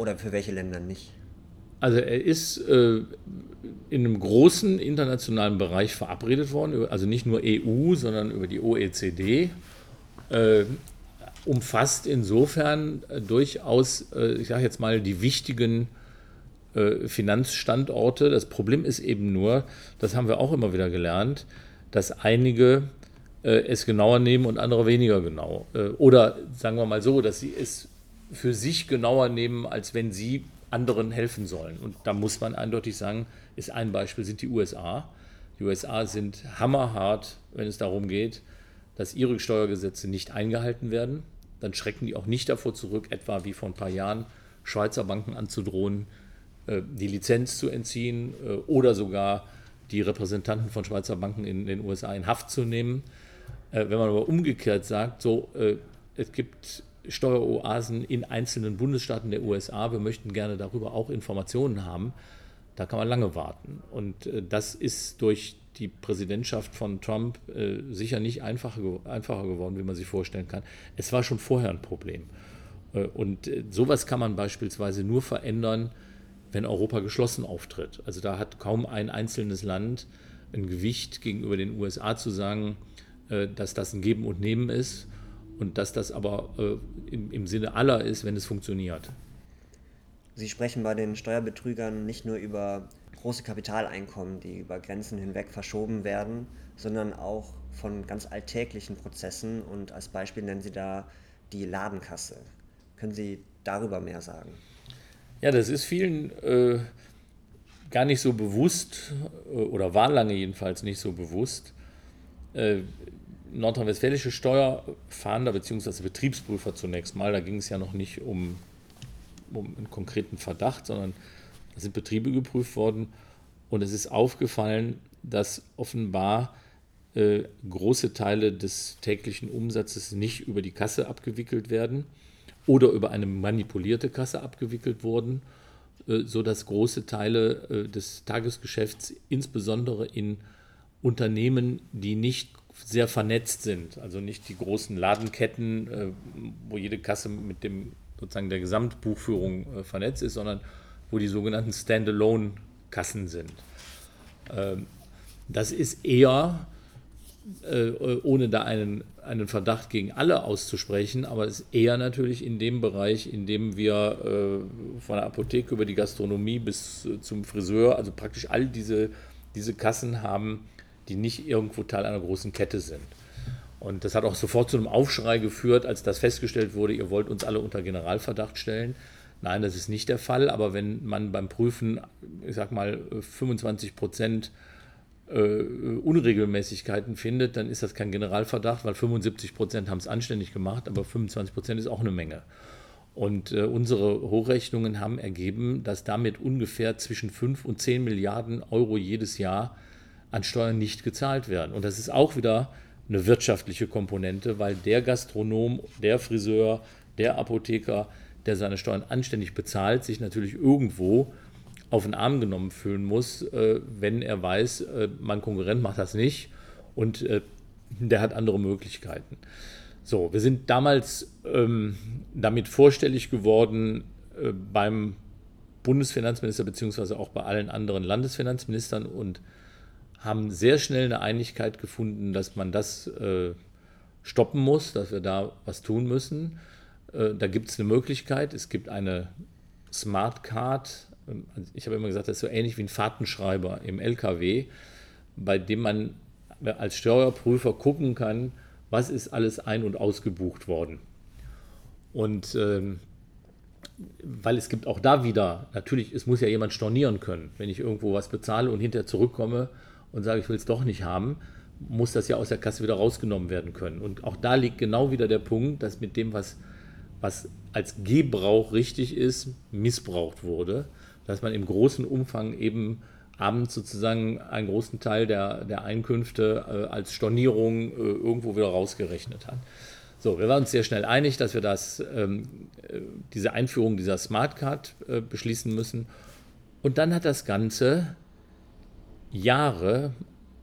Oder für welche Länder nicht? Also er ist äh, in einem großen internationalen Bereich verabredet worden, also nicht nur EU, sondern über die OECD. Äh, umfasst insofern äh, durchaus, äh, ich sage jetzt mal, die wichtigen äh, Finanzstandorte. Das Problem ist eben nur, das haben wir auch immer wieder gelernt, dass einige es genauer nehmen und andere weniger genau. Oder sagen wir mal so, dass sie es für sich genauer nehmen, als wenn sie anderen helfen sollen. Und da muss man eindeutig sagen, ist ein Beispiel sind die USA. Die USA sind hammerhart, wenn es darum geht, dass ihre Steuergesetze nicht eingehalten werden, dann schrecken die auch nicht davor zurück, etwa wie vor ein paar Jahren Schweizer Banken anzudrohen, äh, die Lizenz zu entziehen äh, oder sogar die Repräsentanten von Schweizer Banken in den USA in Haft zu nehmen. Äh, wenn man aber umgekehrt sagt, so, es gibt Steueroasen in einzelnen Bundesstaaten der USA, wir möchten gerne darüber auch Informationen haben, da kann man lange warten. Und das ist durch die Präsidentschaft von Trump äh, sicher nicht einfacher, geworden, wie man sich vorstellen kann. Es war schon vorher ein Problem. Äh, und äh, sowas kann man beispielsweise nur verändern, wenn Europa geschlossen auftritt. Also da hat kaum ein einzelnes Land ein Gewicht gegenüber den USA zu sagen, äh, dass das ein Geben und Nehmen ist und dass das aber äh, im, im Sinne aller ist, wenn es funktioniert. Sie sprechen bei den Steuerbetrügern nicht nur über große Kapitaleinkommen, die über Grenzen hinweg verschoben werden, sondern auch von ganz alltäglichen Prozessen. Und als Beispiel nennen Sie da die Ladenkasse. Können Sie darüber mehr sagen? Ja, das ist vielen äh, gar nicht so bewusst äh, oder war lange jedenfalls nicht so bewusst. Äh, nordrhein-westfälische Steuerfahnder bzw. Betriebsprüfer zunächst mal, da ging es ja noch nicht um, um einen konkreten Verdacht, sondern da sind Betriebe geprüft worden und es ist aufgefallen, dass offenbar äh, große Teile des täglichen Umsatzes nicht über die Kasse abgewickelt werden oder über eine manipulierte Kasse abgewickelt wurden, äh, sodass große Teile äh, des Tagesgeschäfts insbesondere in Unternehmen, die nicht sehr vernetzt sind, also nicht die großen Ladenketten, äh, wo jede Kasse mit dem sozusagen der Gesamtbuchführung äh, vernetzt ist, sondern wo die sogenannten Standalone-Kassen sind. Ähm, das ist eher äh, ohne da einen, einen Verdacht gegen alle auszusprechen, aber es ist eher natürlich in dem Bereich, in dem wir äh, von der Apotheke über die Gastronomie bis zum Friseur, also praktisch all diese, diese Kassen haben, die nicht irgendwo Teil einer großen Kette sind. Und das hat auch sofort zu einem Aufschrei geführt, als das festgestellt wurde, ihr wollt uns alle unter Generalverdacht stellen. Nein, das ist nicht der Fall, aber wenn man beim Prüfen, ich sag mal, 25 Prozent äh, Unregelmäßigkeiten findet, dann ist das kein Generalverdacht, weil 75 Prozent haben es anständig gemacht, aber 25 Prozent ist auch eine Menge. Und äh, unsere Hochrechnungen haben ergeben, dass damit ungefähr zwischen 5 und 10 Milliarden Euro jedes Jahr an Steuern nicht gezahlt werden. Und das ist auch wieder eine wirtschaftliche Komponente, weil der Gastronom, der Friseur, der Apotheker, der seine Steuern anständig bezahlt, sich natürlich irgendwo auf den Arm genommen fühlen muss, äh, wenn er weiß, äh, mein Konkurrent macht das nicht und äh, der hat andere Möglichkeiten. So, wir sind damals ähm, damit vorstellig geworden äh, beim Bundesfinanzminister beziehungsweise auch bei allen anderen Landesfinanzministern und haben sehr schnell eine Einigkeit gefunden, dass man das äh, stoppen muss, dass wir da was tun müssen. Äh, da gibt es eine Möglichkeit. Es gibt eine Smart Card. Ähm, ich habe immer gesagt, das ist so ähnlich wie ein Fahrtenschreiber im LKW, bei dem man als Steuerprüfer gucken kann, was ist alles ein- und ausgebucht worden. Und ähm, weil es gibt auch da wieder, natürlich, es muss ja jemand stornieren können. Wenn ich irgendwo was bezahle und hinterher zurückkomme und sage, ich will es doch nicht haben, muss das ja aus der Kasse wieder rausgenommen werden können. Und auch da liegt genau wieder der Punkt, dass mit dem, was, was als Gebrauch richtig ist, missbraucht wurde, dass man im großen Umfang eben abends sozusagen einen großen Teil der, der Einkünfte äh, als Stornierung äh, irgendwo wieder rausgerechnet hat. So, wir waren uns sehr schnell einig, dass wir das, ähm, äh, diese Einführung dieser Smart Card äh, beschließen müssen. Und dann hat das Ganze Jahre,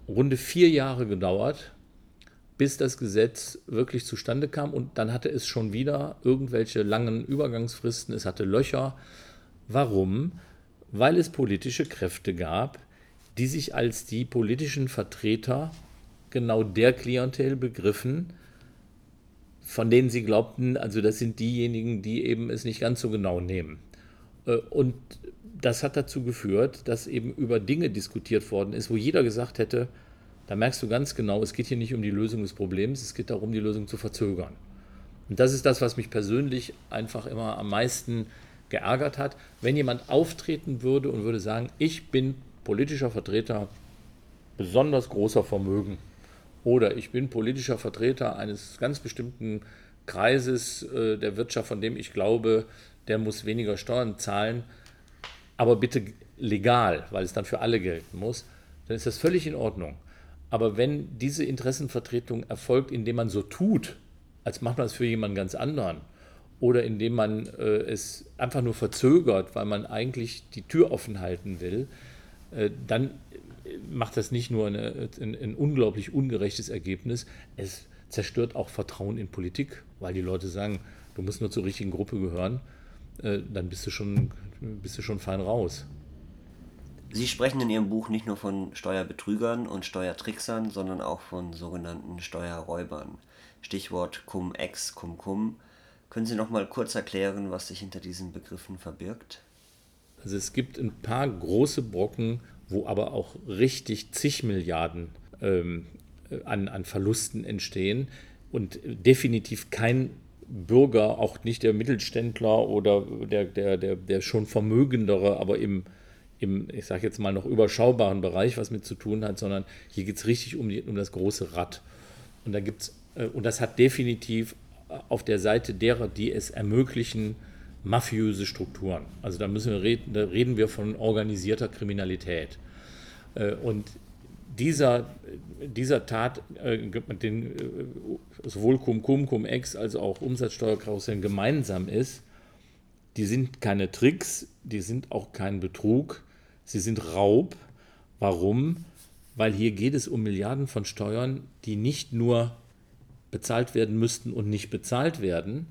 runde vier Jahre gedauert, bis das Gesetz wirklich zustande kam. Und dann hatte es schon wieder irgendwelche langen Übergangsfristen, es hatte Löcher. Warum? Weil es politische Kräfte gab, die sich als die politischen Vertreter genau der Klientel begriffen, von denen sie glaubten, also das sind diejenigen, die eben es nicht ganz so genau nehmen. Äh, und das hat dazu geführt, dass eben über Dinge diskutiert worden ist, wo jeder gesagt hätte, da merkst du ganz genau, es geht hier nicht um die Lösung des Problems, es geht darum, die Lösung zu verzögern. Und das ist das, was mich persönlich einfach immer am meisten geärgert hat. Wenn jemand auftreten würde und würde sagen, ich bin politischer Vertreter besonders großer Vermögen oder ich bin politischer Vertreter eines ganz bestimmten Kreises äh, der Wirtschaft, von dem ich glaube, der muss weniger Steuern zahlen, aber bitte legal, weil es dann für alle gelten muss, dann ist das völlig in Ordnung. Aber wenn diese Interessenvertretung erfolgt, indem man so tut, als macht man es für jemanden ganz anderen, oder indem man äh, es einfach nur verzögert, weil man eigentlich die Tür offen halten will, äh, dann macht das nicht nur eine, ein, ein unglaublich ungerechtes Ergebnis, es zerstört auch Vertrauen in Politik, weil die Leute sagen, du musst nur zur richtigen Gruppe gehören, äh, dann bist du schon bist du schon fein raus. Sie sprechen in Ihrem Buch nicht nur von Steuerbetrügern und Steuertricksern, sondern auch von sogenannten Steuerräubern. Stichwort Cum-Ex, Cum-Cum. Können Sie noch mal kurz erklären, was sich hinter diesen Begriffen verbirgt? Also es gibt ein paar große Brocken, wo aber auch richtig zig Milliarden ähm, an, an Verlusten entstehen und definitiv kein Bürger, auch nicht der Mittelständler oder der, der, der, der schon Vermögendere, aber im, im ich sage jetzt mal noch überschaubaren Bereich was mit zu tun hat, sondern hier geht es richtig um, die, um das große Rad. Und da gibt's, äh, und das hat definitiv auf der Seite derer, die es ermöglichen, mafiöse Strukturen. Also da müssen wir reden, da reden wir von organisierter Kriminalität. Äh, und dieser, dieser Tat, äh, den, äh, sowohl Cum-Cum, Cum-Ex als auch Umsatzsteuerkarussell gemeinsam ist, die sind keine Tricks, die sind auch kein Betrug, sie sind Raub. Warum? Weil hier geht es um Milliarden von Steuern, die nicht nur bezahlt werden müssten und nicht bezahlt werden,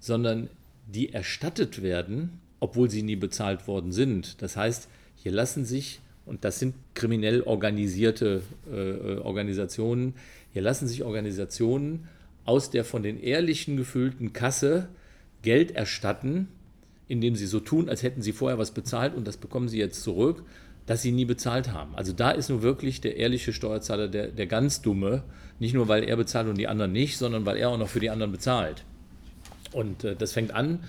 sondern die erstattet werden, obwohl sie nie bezahlt worden sind. Das heißt, hier lassen sich Und das sind kriminell organisierte äh, Organisationen. Hier lassen sich Organisationen aus der von den Ehrlichen gefüllten Kasse Geld erstatten, indem sie so tun, als hätten sie vorher was bezahlt und das bekommen sie jetzt zurück, das sie nie bezahlt haben. Also da ist nur wirklich der ehrliche Steuerzahler der, der ganz dumme, nicht nur weil er bezahlt und die anderen nicht, sondern weil er auch noch für die anderen bezahlt. Und äh, das fängt an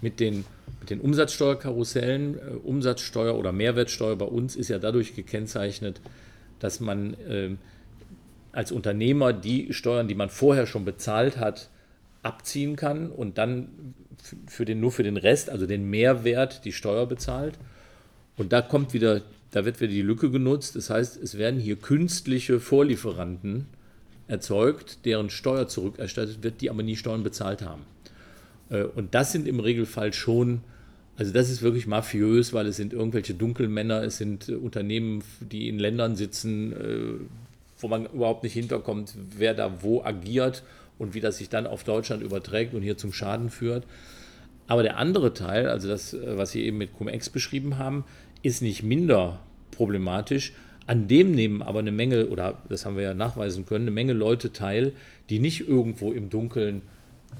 mit den, mit den Umsatzsteuerkarussellen. Äh, Umsatzsteuer oder Mehrwertsteuer bei uns ist ja dadurch gekennzeichnet, dass man äh, als Unternehmer die Steuern, die man vorher schon bezahlt hat, abziehen kann und dann für den, nur für den Rest, also den Mehrwert, die Steuer bezahlt. Und da kommt wieder, da wird wieder die Lücke genutzt. Das heißt, es werden hier künstliche Vorlieferanten erzeugt, deren Steuer zurückerstattet wird, die aber nie Steuern bezahlt haben. Äh, und das sind im Regelfall schon, also das ist wirklich mafiös, weil es sind irgendwelche Dunkelmänner, es sind äh, Unternehmen, die in Ländern sitzen, äh, wo man überhaupt nicht hinterkommt, wer da wo agiert und wie das sich dann auf Deutschland überträgt und hier zum Schaden führt. Aber der andere Teil, also das, was Sie eben mit Cum-Ex beschrieben haben, ist nicht minder problematisch. An dem nehmen aber eine Menge, oder das haben wir ja nachweisen können, eine Menge Leute teil, die nicht irgendwo im Dunkeln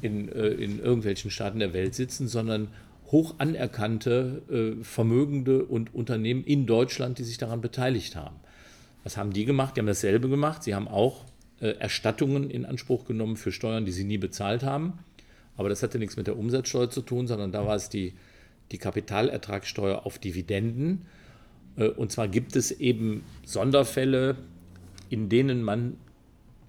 in, äh, in irgendwelchen Staaten der Welt sitzen, sondern hoch anerkannte, äh, vermögende und Unternehmen in Deutschland, die sich daran beteiligt haben. Was haben die gemacht? Die haben dasselbe gemacht. Sie haben auch äh, Erstattungen in Anspruch genommen für Steuern, die sie nie bezahlt haben. Aber das hatte nichts mit der Umsatzsteuer zu tun, sondern da war es die, die Kapitalertragssteuer auf Dividenden. Und zwar gibt es eben Sonderfälle, in denen man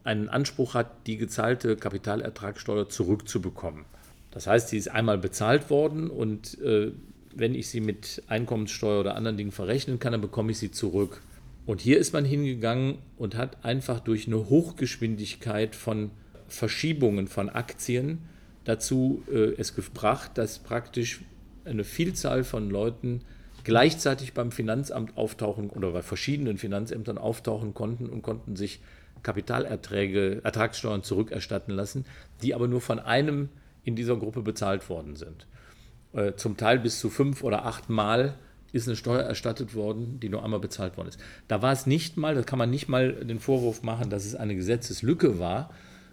einen Anspruch hat, die gezahlte Kapitalertragssteuer zurückzubekommen. Das heißt, sie ist einmal bezahlt worden und äh, wenn ich sie mit Einkommenssteuer oder anderen Dingen verrechnen kann, dann bekomme ich sie zurück. Und hier ist man hingegangen und hat einfach durch eine Hochgeschwindigkeit von Verschiebungen von Aktien dazu äh, es gebracht, dass praktisch eine Vielzahl von Leuten gleichzeitig beim Finanzamt auftauchen oder bei verschiedenen Finanzämtern auftauchen konnten und konnten sich Kapitalerträge, Ertragssteuern zurückerstatten lassen, die aber nur von einem in dieser Gruppe bezahlt worden sind. Äh, zum Teil bis zu fünf oder acht Mal ist eine Steuer erstattet worden, die nur einmal bezahlt worden ist. Da war es nicht mal, da kann man nicht mal den Vorwurf machen, dass es eine Gesetzeslücke war.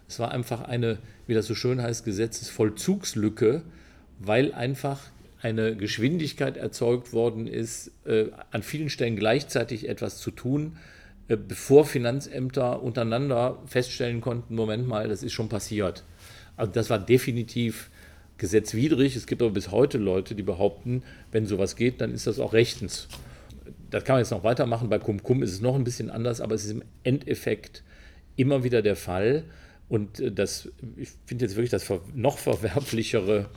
Es war einfach eine, wie das so schön heißt, Gesetzesvollzugslücke, weil einfach eine Geschwindigkeit erzeugt worden ist, äh, an vielen Stellen gleichzeitig etwas zu tun, bevor Finanzämter untereinander feststellen konnten, Moment mal, das ist schon passiert. Also das war definitiv gesetzwidrig. Es gibt aber bis heute Leute, die behaupten, wenn sowas geht, dann ist das auch rechtens. Das kann man jetzt noch weitermachen. Bei Cum-Cum ist es noch ein bisschen anders, aber es ist im Endeffekt immer wieder der Fall. Und äh, das, ich finde jetzt wirklich das noch verwerflichere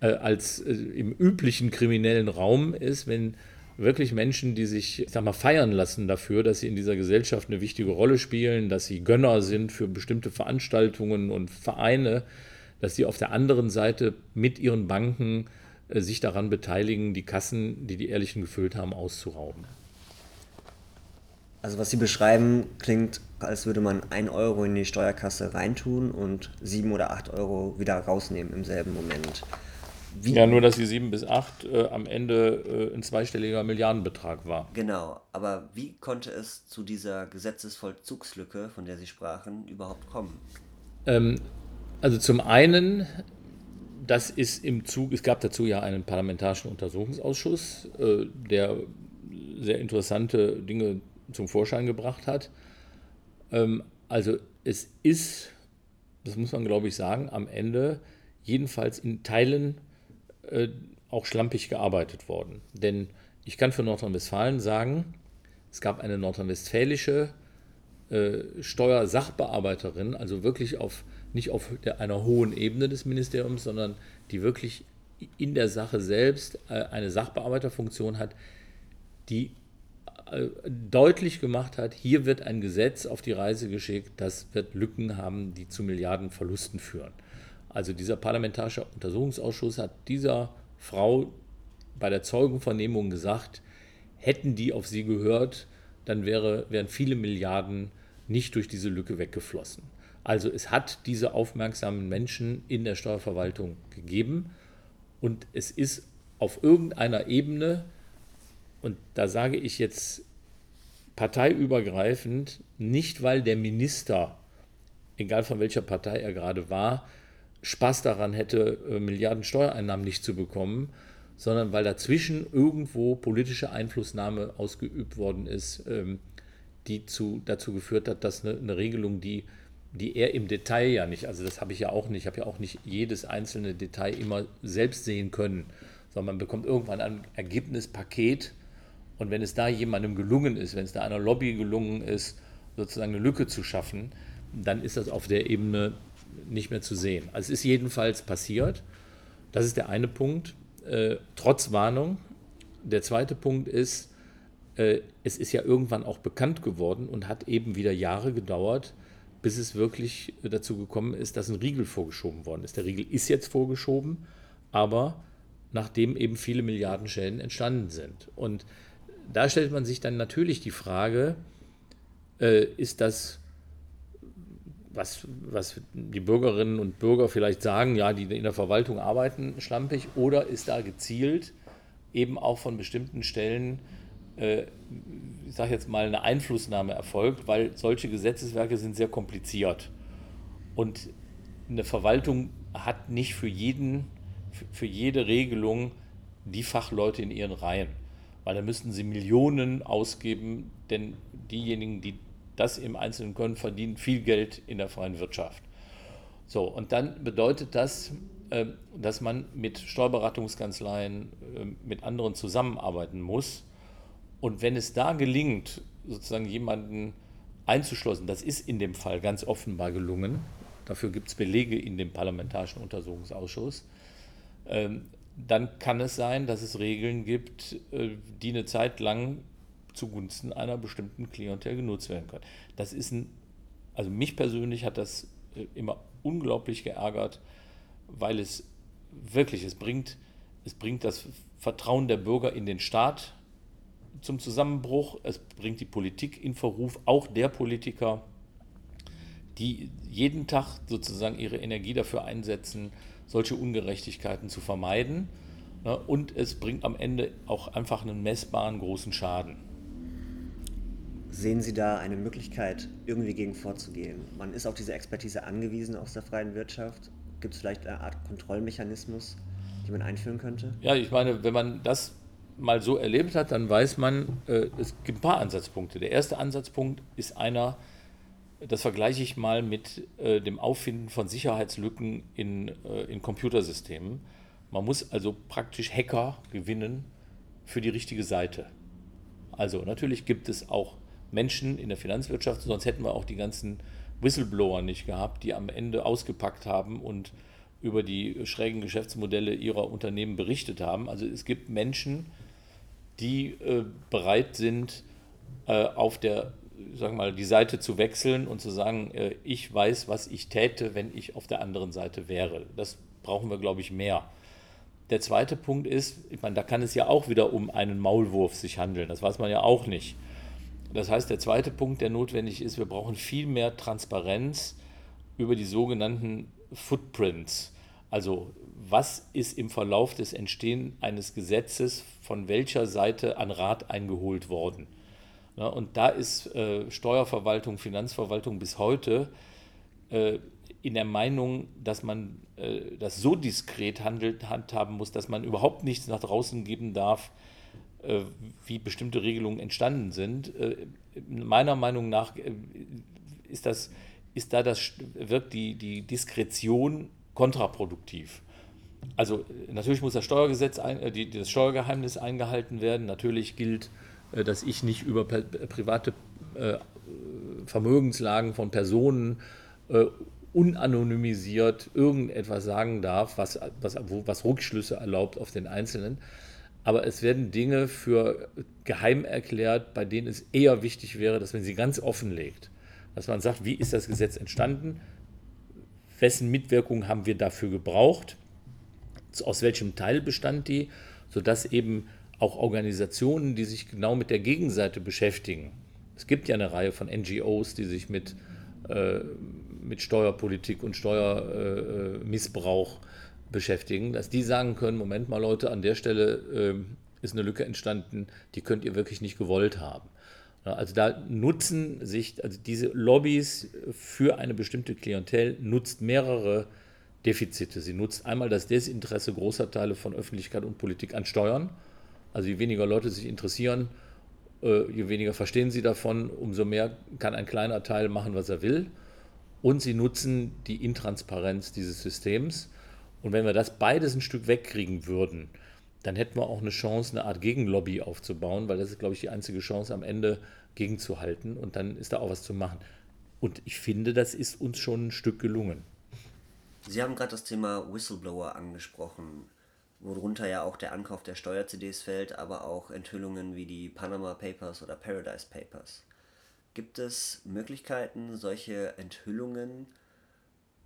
äh, als äh, im üblichen kriminellen Raum ist, wenn wirklich Menschen, die sich, ich sag mal, feiern lassen dafür, dass sie in dieser Gesellschaft eine wichtige Rolle spielen, dass sie Gönner sind für bestimmte Veranstaltungen und Vereine, dass sie auf der anderen Seite mit ihren Banken äh, sich daran beteiligen, die Kassen, die die Ehrlichen gefüllt haben, auszurauben. Also was Sie beschreiben, klingt, als würde man 1 Euro in die Steuerkasse reintun und 7 oder 8 Euro wieder rausnehmen im selben Moment. Wie ja, nur dass die 7 bis 8 äh, am Ende äh, ein zweistelliger Milliardenbetrag war. Genau, aber wie konnte es zu dieser Gesetzesvollzugslücke, von der Sie sprachen, überhaupt kommen? Ähm, also zum einen, das ist im Zug, es gab dazu ja einen parlamentarischen Untersuchungsausschuss, äh, der sehr interessante Dinge zum Vorschein gebracht hat. Ähm, also es ist, das muss man glaube ich sagen, am Ende jedenfalls in Teilen äh, auch schlampig gearbeitet worden. Denn ich kann für Nordrhein-Westfalen sagen, es gab eine nordrhein-westfälische äh, Steuersachbearbeiterin, also wirklich auf, nicht auf der, einer hohen Ebene des Ministeriums, sondern die wirklich in der Sache selbst äh, eine Sachbearbeiterfunktion hat, die äh, deutlich gemacht hat, hier wird ein Gesetz auf die Reise geschickt, das wird Lücken haben, die zu Milliardenverlusten führen. Also dieser parlamentarische Untersuchungsausschuss hat dieser Frau bei der Zeugenvernehmung gesagt, hätten die auf sie gehört, dann wäre, wären viele Milliarden nicht durch diese Lücke weggeflossen. Also es hat diese aufmerksamen Menschen in der Steuerverwaltung gegeben und es ist auf irgendeiner Ebene, und da sage ich jetzt parteiübergreifend, nicht weil der Minister, egal von welcher Partei er gerade war, Spaß daran hätte, äh, Milliarden Steuereinnahmen nicht zu bekommen, sondern weil dazwischen irgendwo politische Einflussnahme ausgeübt worden ist, ähm, die zu, dazu geführt hat, dass eine, eine Regelung, die, die er im Detail ja nicht, also das habe ich ja auch nicht, ich habe ja auch nicht jedes einzelne Detail immer selbst sehen können, sondern man bekommt irgendwann ein Ergebnispaket und wenn es da jemandem gelungen ist, wenn es da einer Lobby gelungen ist, sozusagen eine Lücke zu schaffen, dann ist das auf der Ebene nicht mehr zu sehen. Also es ist jedenfalls passiert. Das ist der eine Punkt, äh, trotz Warnung. Der zweite Punkt ist, äh, es ist ja irgendwann auch bekannt geworden und hat eben wieder Jahre gedauert, bis es wirklich dazu gekommen ist, dass ein Riegel vorgeschoben worden ist. Der Riegel ist jetzt vorgeschoben, aber nachdem eben viele Milliarden Schäden entstanden sind. Und da stellt man sich dann natürlich die Frage, äh, ist das, was, was die Bürgerinnen und Bürger vielleicht sagen, ja, die in der Verwaltung arbeiten schlampig, oder ist da gezielt eben auch von bestimmten Stellen, äh, ich sage jetzt mal, eine Einflussnahme erfolgt, weil solche Gesetzeswerke sind sehr kompliziert. Und eine Verwaltung hat nicht für jeden für jede Regelung die Fachleute in ihren Reihen. Weil da müssten sie Millionen ausgeben, denn diejenigen, die das im Einzelnen können, verdienen viel Geld in der freien Wirtschaft. So, und dann bedeutet das, ähm, dass man mit Steuerberatungskanzleien, ähm, mit anderen zusammenarbeiten muss. Und wenn es da gelingt, sozusagen jemanden einzuschlossen, das ist in dem Fall ganz offenbar gelungen, dafür gibt es Belege in dem Parlamentarischen Untersuchungsausschuss, ähm, dann kann es sein, dass es Regeln gibt, äh, die eine Zeit lang zugunsten einer bestimmten Klientel genutzt werden können. Das ist ein, also mich persönlich hat das äh, immer unglaublich geärgert, weil es wirklich, es bringt, es bringt das Vertrauen der Bürger in den Staat zum Zusammenbruch, es bringt die Politik in Verruf, auch der Politiker, die jeden Tag sozusagen ihre Energie dafür einsetzen, solche Ungerechtigkeiten zu vermeiden. Ne, und es bringt am Ende auch einfach einen messbaren großen Schaden. Sehen Sie da eine Möglichkeit, irgendwie gegen vorzugehen? Man ist auf diese Expertise angewiesen aus der freien Wirtschaft. Gibt es vielleicht eine Art Kontrollmechanismus, den man einführen könnte? Ja, ich meine, wenn man das mal so erlebt hat, dann weiß man, äh, es gibt ein paar Ansatzpunkte. Der erste Ansatzpunkt ist einer, das vergleiche ich mal mit äh, dem Auffinden von Sicherheitslücken in, äh, in Computersystemen. Man muss also praktisch Hacker gewinnen für die richtige Seite. Also natürlich gibt es auch Menschen in der Finanzwirtschaft, sonst hätten wir auch die ganzen Whistleblower nicht gehabt, die am Ende ausgepackt haben und über die schrägen Geschäftsmodelle ihrer Unternehmen berichtet haben. Also es gibt Menschen, die äh, bereit sind, äh, auf der sagen mal, die Seite zu wechseln und zu sagen, äh, ich weiß, was ich täte, wenn ich auf der anderen Seite wäre. Das brauchen wir, glaube ich, mehr. Der zweite Punkt ist, ich meine, da kann es ja auch wieder um einen Maulwurf sich handeln. Das weiß man ja auch nicht. Das heißt, der zweite Punkt, der notwendig ist, wir brauchen viel mehr Transparenz über die sogenannten Footprints. Also was ist im Verlauf des Entstehens eines Gesetzes von welcher Seite an Rat eingeholt worden? Ja, und da ist äh, Steuerverwaltung, Finanzverwaltung bis heute äh, in der Meinung, dass man äh, das so diskret handelt, handhaben muss, dass man überhaupt nichts nach draußen geben darf, wie bestimmte Regelungen entstanden sind. Äh, meiner Meinung nach äh, ist, das, ist da das, wirkt die, die Diskretion kontraproduktiv. Also natürlich muss das Steuergesetz, ein, die, das Steuergeheimnis eingehalten werden. Natürlich gilt äh, dass ich nicht über private äh, Vermögenslagen von Personen äh, unanonymisiert irgendetwas sagen darf, was, was, was Rückschlüsse erlaubt auf den Einzelnen. Aber es werden Dinge für geheim erklärt, bei denen es eher wichtig wäre, dass man sie ganz offenlegt. Dass man sagt, wie ist das Gesetz entstanden? Wessen Mitwirkung haben wir dafür gebraucht? Aus welchem Teil bestand die? Sodass eben auch Organisationen, die sich genau mit der Gegenseite beschäftigen. Es gibt ja eine Reihe von NGOs, die sich mit, äh, mit Steuerpolitik und Steuermissbrauch äh, beschäftigen, dass die sagen können, Moment mal Leute, an der Stelle äh, ist eine Lücke entstanden, die könnt ihr wirklich nicht gewollt haben. Also da nutzen sich, also diese Lobbys für eine bestimmte Klientel nutzt mehrere Defizite. Sie nutzt einmal das Desinteresse großer Teile von Öffentlichkeit und Politik an Steuern. Also je weniger Leute sich interessieren, äh, je weniger verstehen sie davon, umso mehr kann ein kleiner Teil machen, was er will. Und sie nutzen die Intransparenz dieses Systems. Und wenn wir das beides ein Stück wegkriegen würden, dann hätten wir auch eine Chance, eine Art Gegenlobby aufzubauen, weil das ist, glaube ich, die einzige Chance am Ende gegenzuhalten. Und dann ist da auch was zu machen. Und ich finde, das ist uns schon ein Stück gelungen. Sie haben gerade das Thema Whistleblower angesprochen, worunter ja auch der Ankauf der Steuer-CDs fällt, aber auch Enthüllungen wie die Panama Papers oder Paradise Papers. Gibt es Möglichkeiten, solche Enthüllungen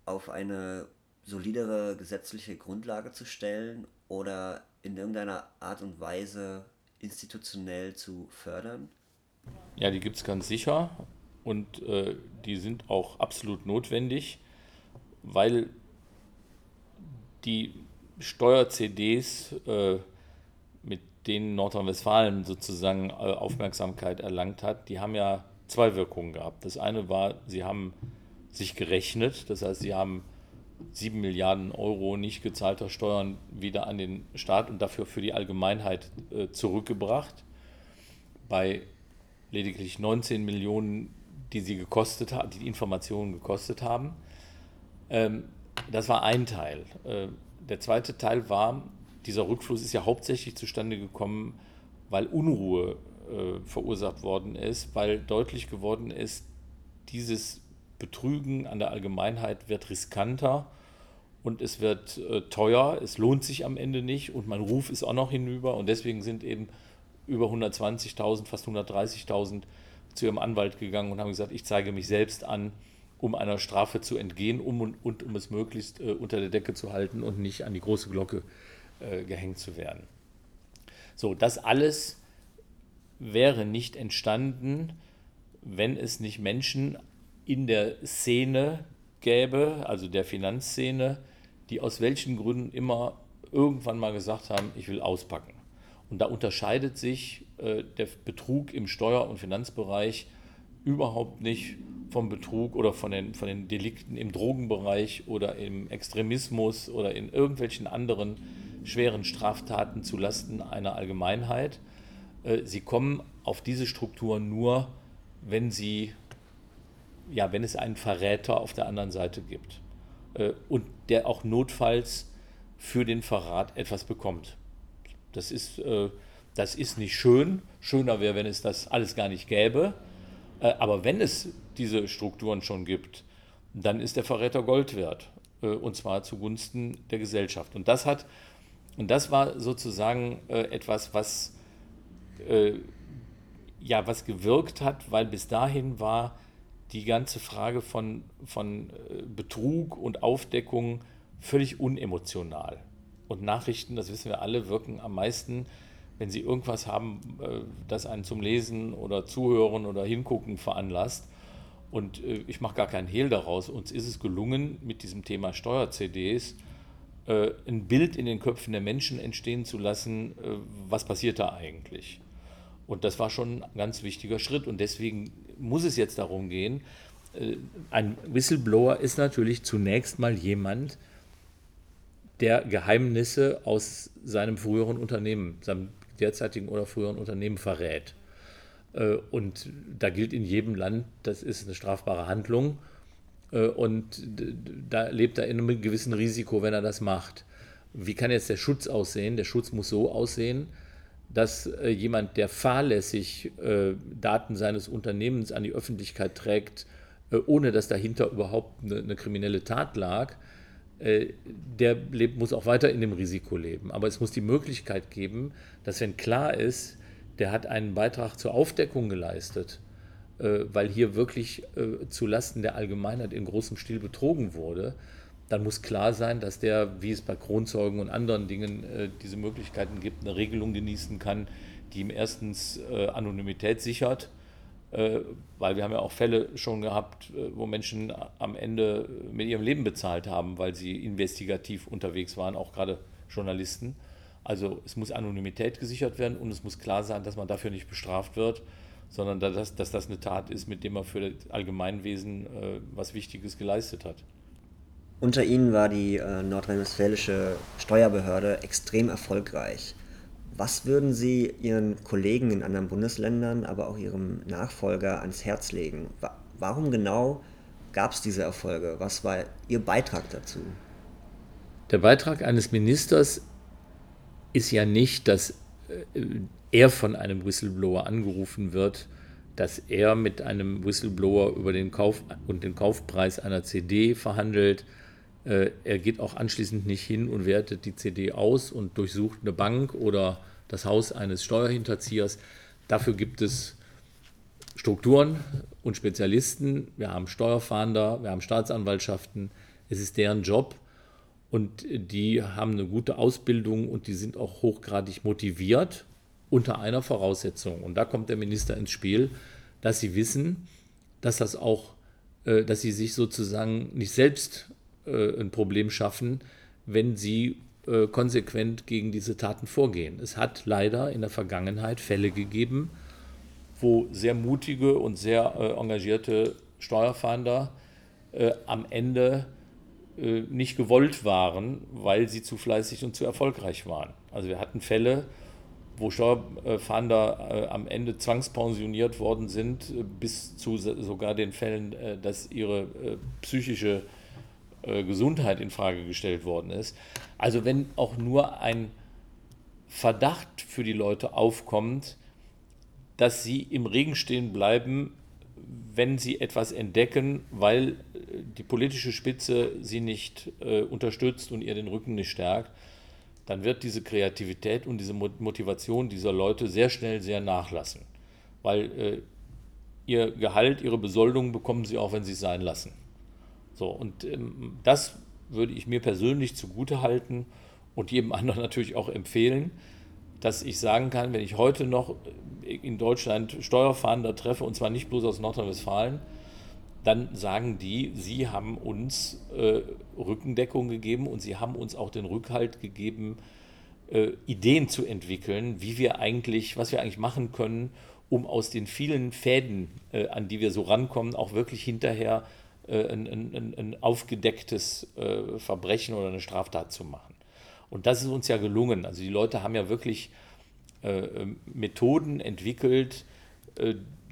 auf eine solidere gesetzliche Grundlage zu stellen oder in irgendeiner Art und Weise institutionell zu fördern? Ja, die gibt es ganz sicher und äh, die sind auch absolut notwendig, weil die Steuer-CDs, äh, mit denen Nordrhein-Westfalen sozusagen äh, Aufmerksamkeit erlangt hat, die haben ja zwei Wirkungen gehabt. Das eine war, sie haben sich gerechnet, das heißt, sie haben 7 Milliarden Euro nicht gezahlter Steuern wieder an den Staat und dafür für die Allgemeinheit äh, zurückgebracht. Bei lediglich 19 Millionen, die sie gekostet die, die Informationen gekostet haben. Ähm, das war ein Teil. Äh, der zweite Teil war, dieser Rückfluss ist ja hauptsächlich zustande gekommen, weil Unruhe äh, verursacht worden ist, weil deutlich geworden ist, dieses Betrügen an der Allgemeinheit wird riskanter und es wird äh, teuer, es lohnt sich am Ende nicht und mein Ruf ist auch noch hinüber und deswegen sind eben über 120.000, fast 130.000 zu ihrem Anwalt gegangen und haben gesagt, ich zeige mich selbst an, um einer Strafe zu entgehen um und, und um es möglichst äh, unter der Decke zu halten und nicht an die große Glocke äh, gehängt zu werden. So, das alles wäre nicht entstanden, wenn es nicht Menschen in der Szene gäbe, also der Finanzszene, die aus welchen Gründen immer irgendwann mal gesagt haben, ich will auspacken. Und da unterscheidet sich äh, der Betrug im Steuer- und Finanzbereich überhaupt nicht vom Betrug oder von den, von den Delikten im Drogenbereich oder im Extremismus oder in irgendwelchen anderen schweren Straftaten zulasten einer Allgemeinheit. Äh, sie kommen auf diese Strukturen nur, wenn sie ja, wenn es einen Verräter auf der anderen Seite gibt äh, und der auch notfalls für den Verrat etwas bekommt. Das ist, äh, das ist nicht schön. Schöner wäre, wenn es das alles gar nicht gäbe. Äh, aber wenn es diese Strukturen schon gibt, dann ist der Verräter Gold wert. Äh, und zwar zugunsten der Gesellschaft. Und das hat, und das war sozusagen äh, etwas, was, äh, ja, was gewirkt hat, weil bis dahin war die ganze Frage von, von äh, Betrug und Aufdeckung völlig unemotional. Und Nachrichten, das wissen wir alle, wirken am meisten, wenn sie irgendwas haben, äh, das einen zum Lesen oder Zuhören oder Hingucken veranlasst. Und äh, ich mache gar keinen Hehl daraus. Uns ist es gelungen, mit diesem Thema Steuer-CDs ein Bild in den Köpfen der Menschen entstehen zu lassen, was passiert da eigentlich. Und das war schon ein ganz wichtiger Schritt. Und deswegen muss es jetzt darum gehen, äh, ein Whistleblower ist natürlich zunächst mal jemand, der Geheimnisse aus seinem früheren Unternehmen, seinem derzeitigen oder früheren Unternehmen verrät. Äh, und da gilt in jedem Land, das ist eine strafbare Handlung. Äh, und da lebt er in einem gewissen Risiko, wenn er das macht. Wie kann jetzt der Schutz aussehen? Der Schutz muss so aussehen, dass äh, jemand, der fahrlässig äh, Daten seines Unternehmens an die Öffentlichkeit trägt, äh, ohne dass dahinter überhaupt eine, eine kriminelle Tat lag, äh, der lebt, muss auch weiter in dem Risiko leben. Aber es muss die Möglichkeit geben, dass wenn klar ist, der hat einen Beitrag zur Aufdeckung geleistet, äh, weil hier wirklich äh, zulasten der Allgemeinheit in großem Stil betrogen wurde, dann muss klar sein, dass der, wie es bei Kronzeugen und anderen Dingen äh, diese Möglichkeiten gibt, eine Regelung genießen kann, die ihm erstens äh, Anonymität sichert, äh, weil wir haben ja auch Fälle schon gehabt, äh, wo Menschen am Ende mit ihrem Leben bezahlt haben, weil sie investigativ unterwegs waren, auch gerade Journalisten. Also es muss Anonymität gesichert werden und es muss klar sein, dass man dafür nicht bestraft wird, sondern dass, dass das eine Tat ist, mit dem er für das Allgemeinwesen äh, was Wichtiges geleistet hat. Unter Ihnen war die äh, nordrhein-westfälische Steuerbehörde extrem erfolgreich. Was würden Sie Ihren Kollegen in anderen Bundesländern, aber auch Ihrem Nachfolger ans Herz legen? Wa warum genau gab es diese Erfolge? Was war Ihr Beitrag dazu? Der Beitrag eines Ministers ist ja nicht, dass äh, er von einem Whistleblower angerufen wird, dass er mit einem Whistleblower über den Kauf und den Kaufpreis einer CD verhandelt. Äh, er geht auch anschließend nicht hin und wertet die CD aus und durchsucht eine Bank oder das Haus eines Steuerhinterziehers. Dafür gibt es Strukturen und Spezialisten. Wir haben Steuerfahnder, wir haben Staatsanwaltschaften. Es ist deren Job und die haben eine gute Ausbildung und die sind auch hochgradig motiviert unter einer Voraussetzung. Und da kommt der Minister ins Spiel, dass sie wissen, dass das auch, äh, dass sie sich sozusagen nicht selbst äh, ein Problem schaffen, wenn sie äh, konsequent gegen diese Taten vorgehen. Es hat leider in der Vergangenheit Fälle gegeben, wo sehr mutige und sehr engagierte Steuerfahnder am Ende nicht gewollt waren, weil sie zu fleißig und zu erfolgreich waren. Also wir hatten Fälle, wo Steuerfahnder äh, am Ende zwangspensioniert worden sind, äh, bis zu sogar den Fällen, äh, dass ihre psychische Gesundheit in Frage gestellt worden ist. Also wenn auch nur ein Verdacht für die Leute aufkommt, dass sie im Regen stehen bleiben, wenn sie etwas entdecken, weil die politische Spitze sie nicht unterstützt und ihr den Rücken nicht stärkt, dann wird diese Kreativität und diese Motivation dieser Leute sehr schnell sehr nachlassen. Weil äh, ihr Gehalt, ihre Besoldung bekommen sie auch, wenn sie es sein lassen. So, und ähm, das würde ich mir persönlich zugute halten und jedem anderen natürlich auch empfehlen, dass ich sagen kann, wenn ich heute noch in Deutschland Steuerfahnder treffe, und zwar nicht bloß aus Nordrhein-Westfalen, dann sagen die, sie haben uns äh, Rückendeckung gegeben und sie haben uns auch den Rückhalt gegeben, äh, Ideen zu entwickeln, wie wir eigentlich, was wir eigentlich machen können, um aus den vielen Fäden, äh, an die wir so rankommen, auch wirklich hinterher äh, ein, ein, ein, aufgedecktes äh, Verbrechen oder eine Straftat zu machen. Und das ist uns ja gelungen. Also die Leute haben ja wirklich äh, Methoden entwickelt,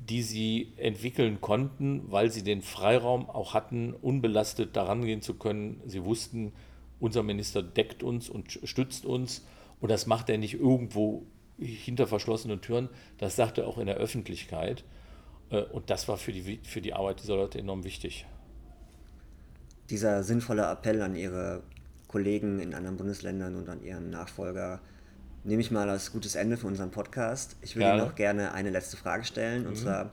die sie entwickeln konnten, weil sie den Freiraum auch hatten, unbelastet daran gehen zu können. Sie wussten, unser Minister deckt uns und stützt uns und das macht er nicht irgendwo hinter verschlossenen Türen, das sagt er auch in der Öffentlichkeit äh, und das war für die, für die Arbeit dieser Leute enorm wichtig. Dieser sinnvolle Appell an Ihre Kollegen in anderen Bundesländern und an Ihren Nachfolger nehme ich mal als gutes Ende für unseren Podcast. Ich würde Ihnen noch gerne eine letzte Frage stellen. Und mhm. zwar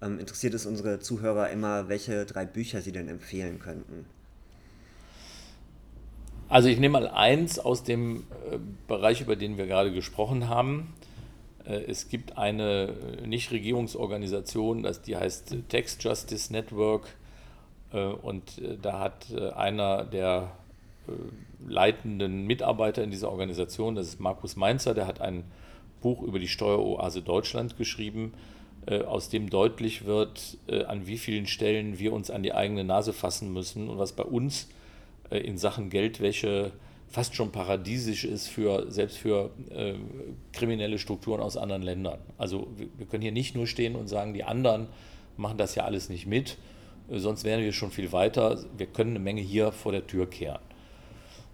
ähm, interessiert es unsere Zuhörer immer, welche drei Bücher Sie denn empfehlen könnten. Also ich nehme mal eins aus dem äh, Bereich, über den wir gerade gesprochen haben. Äh, es gibt eine äh, Nichtregierungsorganisation, die heißt Text Justice Network. Und da hat einer der äh, leitenden Mitarbeiter in dieser Organisation, das ist Markus Mainzer, der hat ein Buch über die Steueroase Deutschland geschrieben, äh, aus dem deutlich wird, äh, an wie vielen Stellen wir uns an die eigene Nase fassen müssen und was bei uns in Sachen Geldwäsche fast schon paradiesisch ist für selbst für äh, kriminelle Strukturen aus anderen Ländern. Also wir, können hier nicht nur stehen und sagen, die anderen machen das ja alles nicht mit, äh, sonst wären wir schon viel weiter. Wir können eine Menge hier vor der Tür kehren.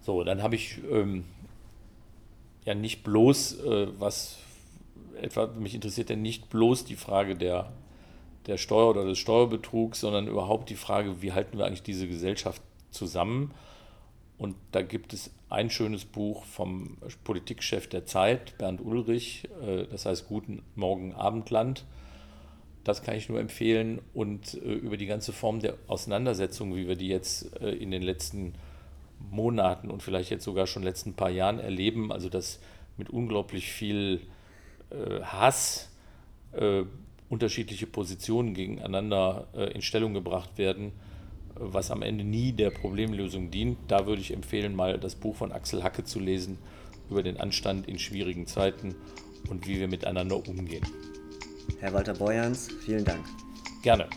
So, dann habe ich ähm, ja nicht bloß, äh, was etwa mich interessiert ja nicht bloß die Frage der, der Steuer oder des Steuerbetrugs, sondern überhaupt die Frage, wie halten wir eigentlich diese Gesellschaft zusammen? Und da gibt es ein schönes Buch vom Politikchef der Zeit, Bernd Ulrich, äh, das heißt Guten Morgen Abendland. Das kann ich nur empfehlen. Und äh, über die ganze Form der Auseinandersetzung, wie wir die jetzt äh, in den letzten Monaten und vielleicht jetzt sogar schon letzten paar Jahren erleben. Also dass mit unglaublich viel äh, Hass äh, unterschiedliche Positionen gegeneinander äh, in Stellung gebracht werden, was am Ende nie der Problemlösung dient. Da würde ich empfehlen, mal das Buch von Axel Hacke zu lesen über den Anstand in schwierigen Zeiten und wie wir miteinander umgehen. Herr Walter Borjans, vielen Dank. Gerne.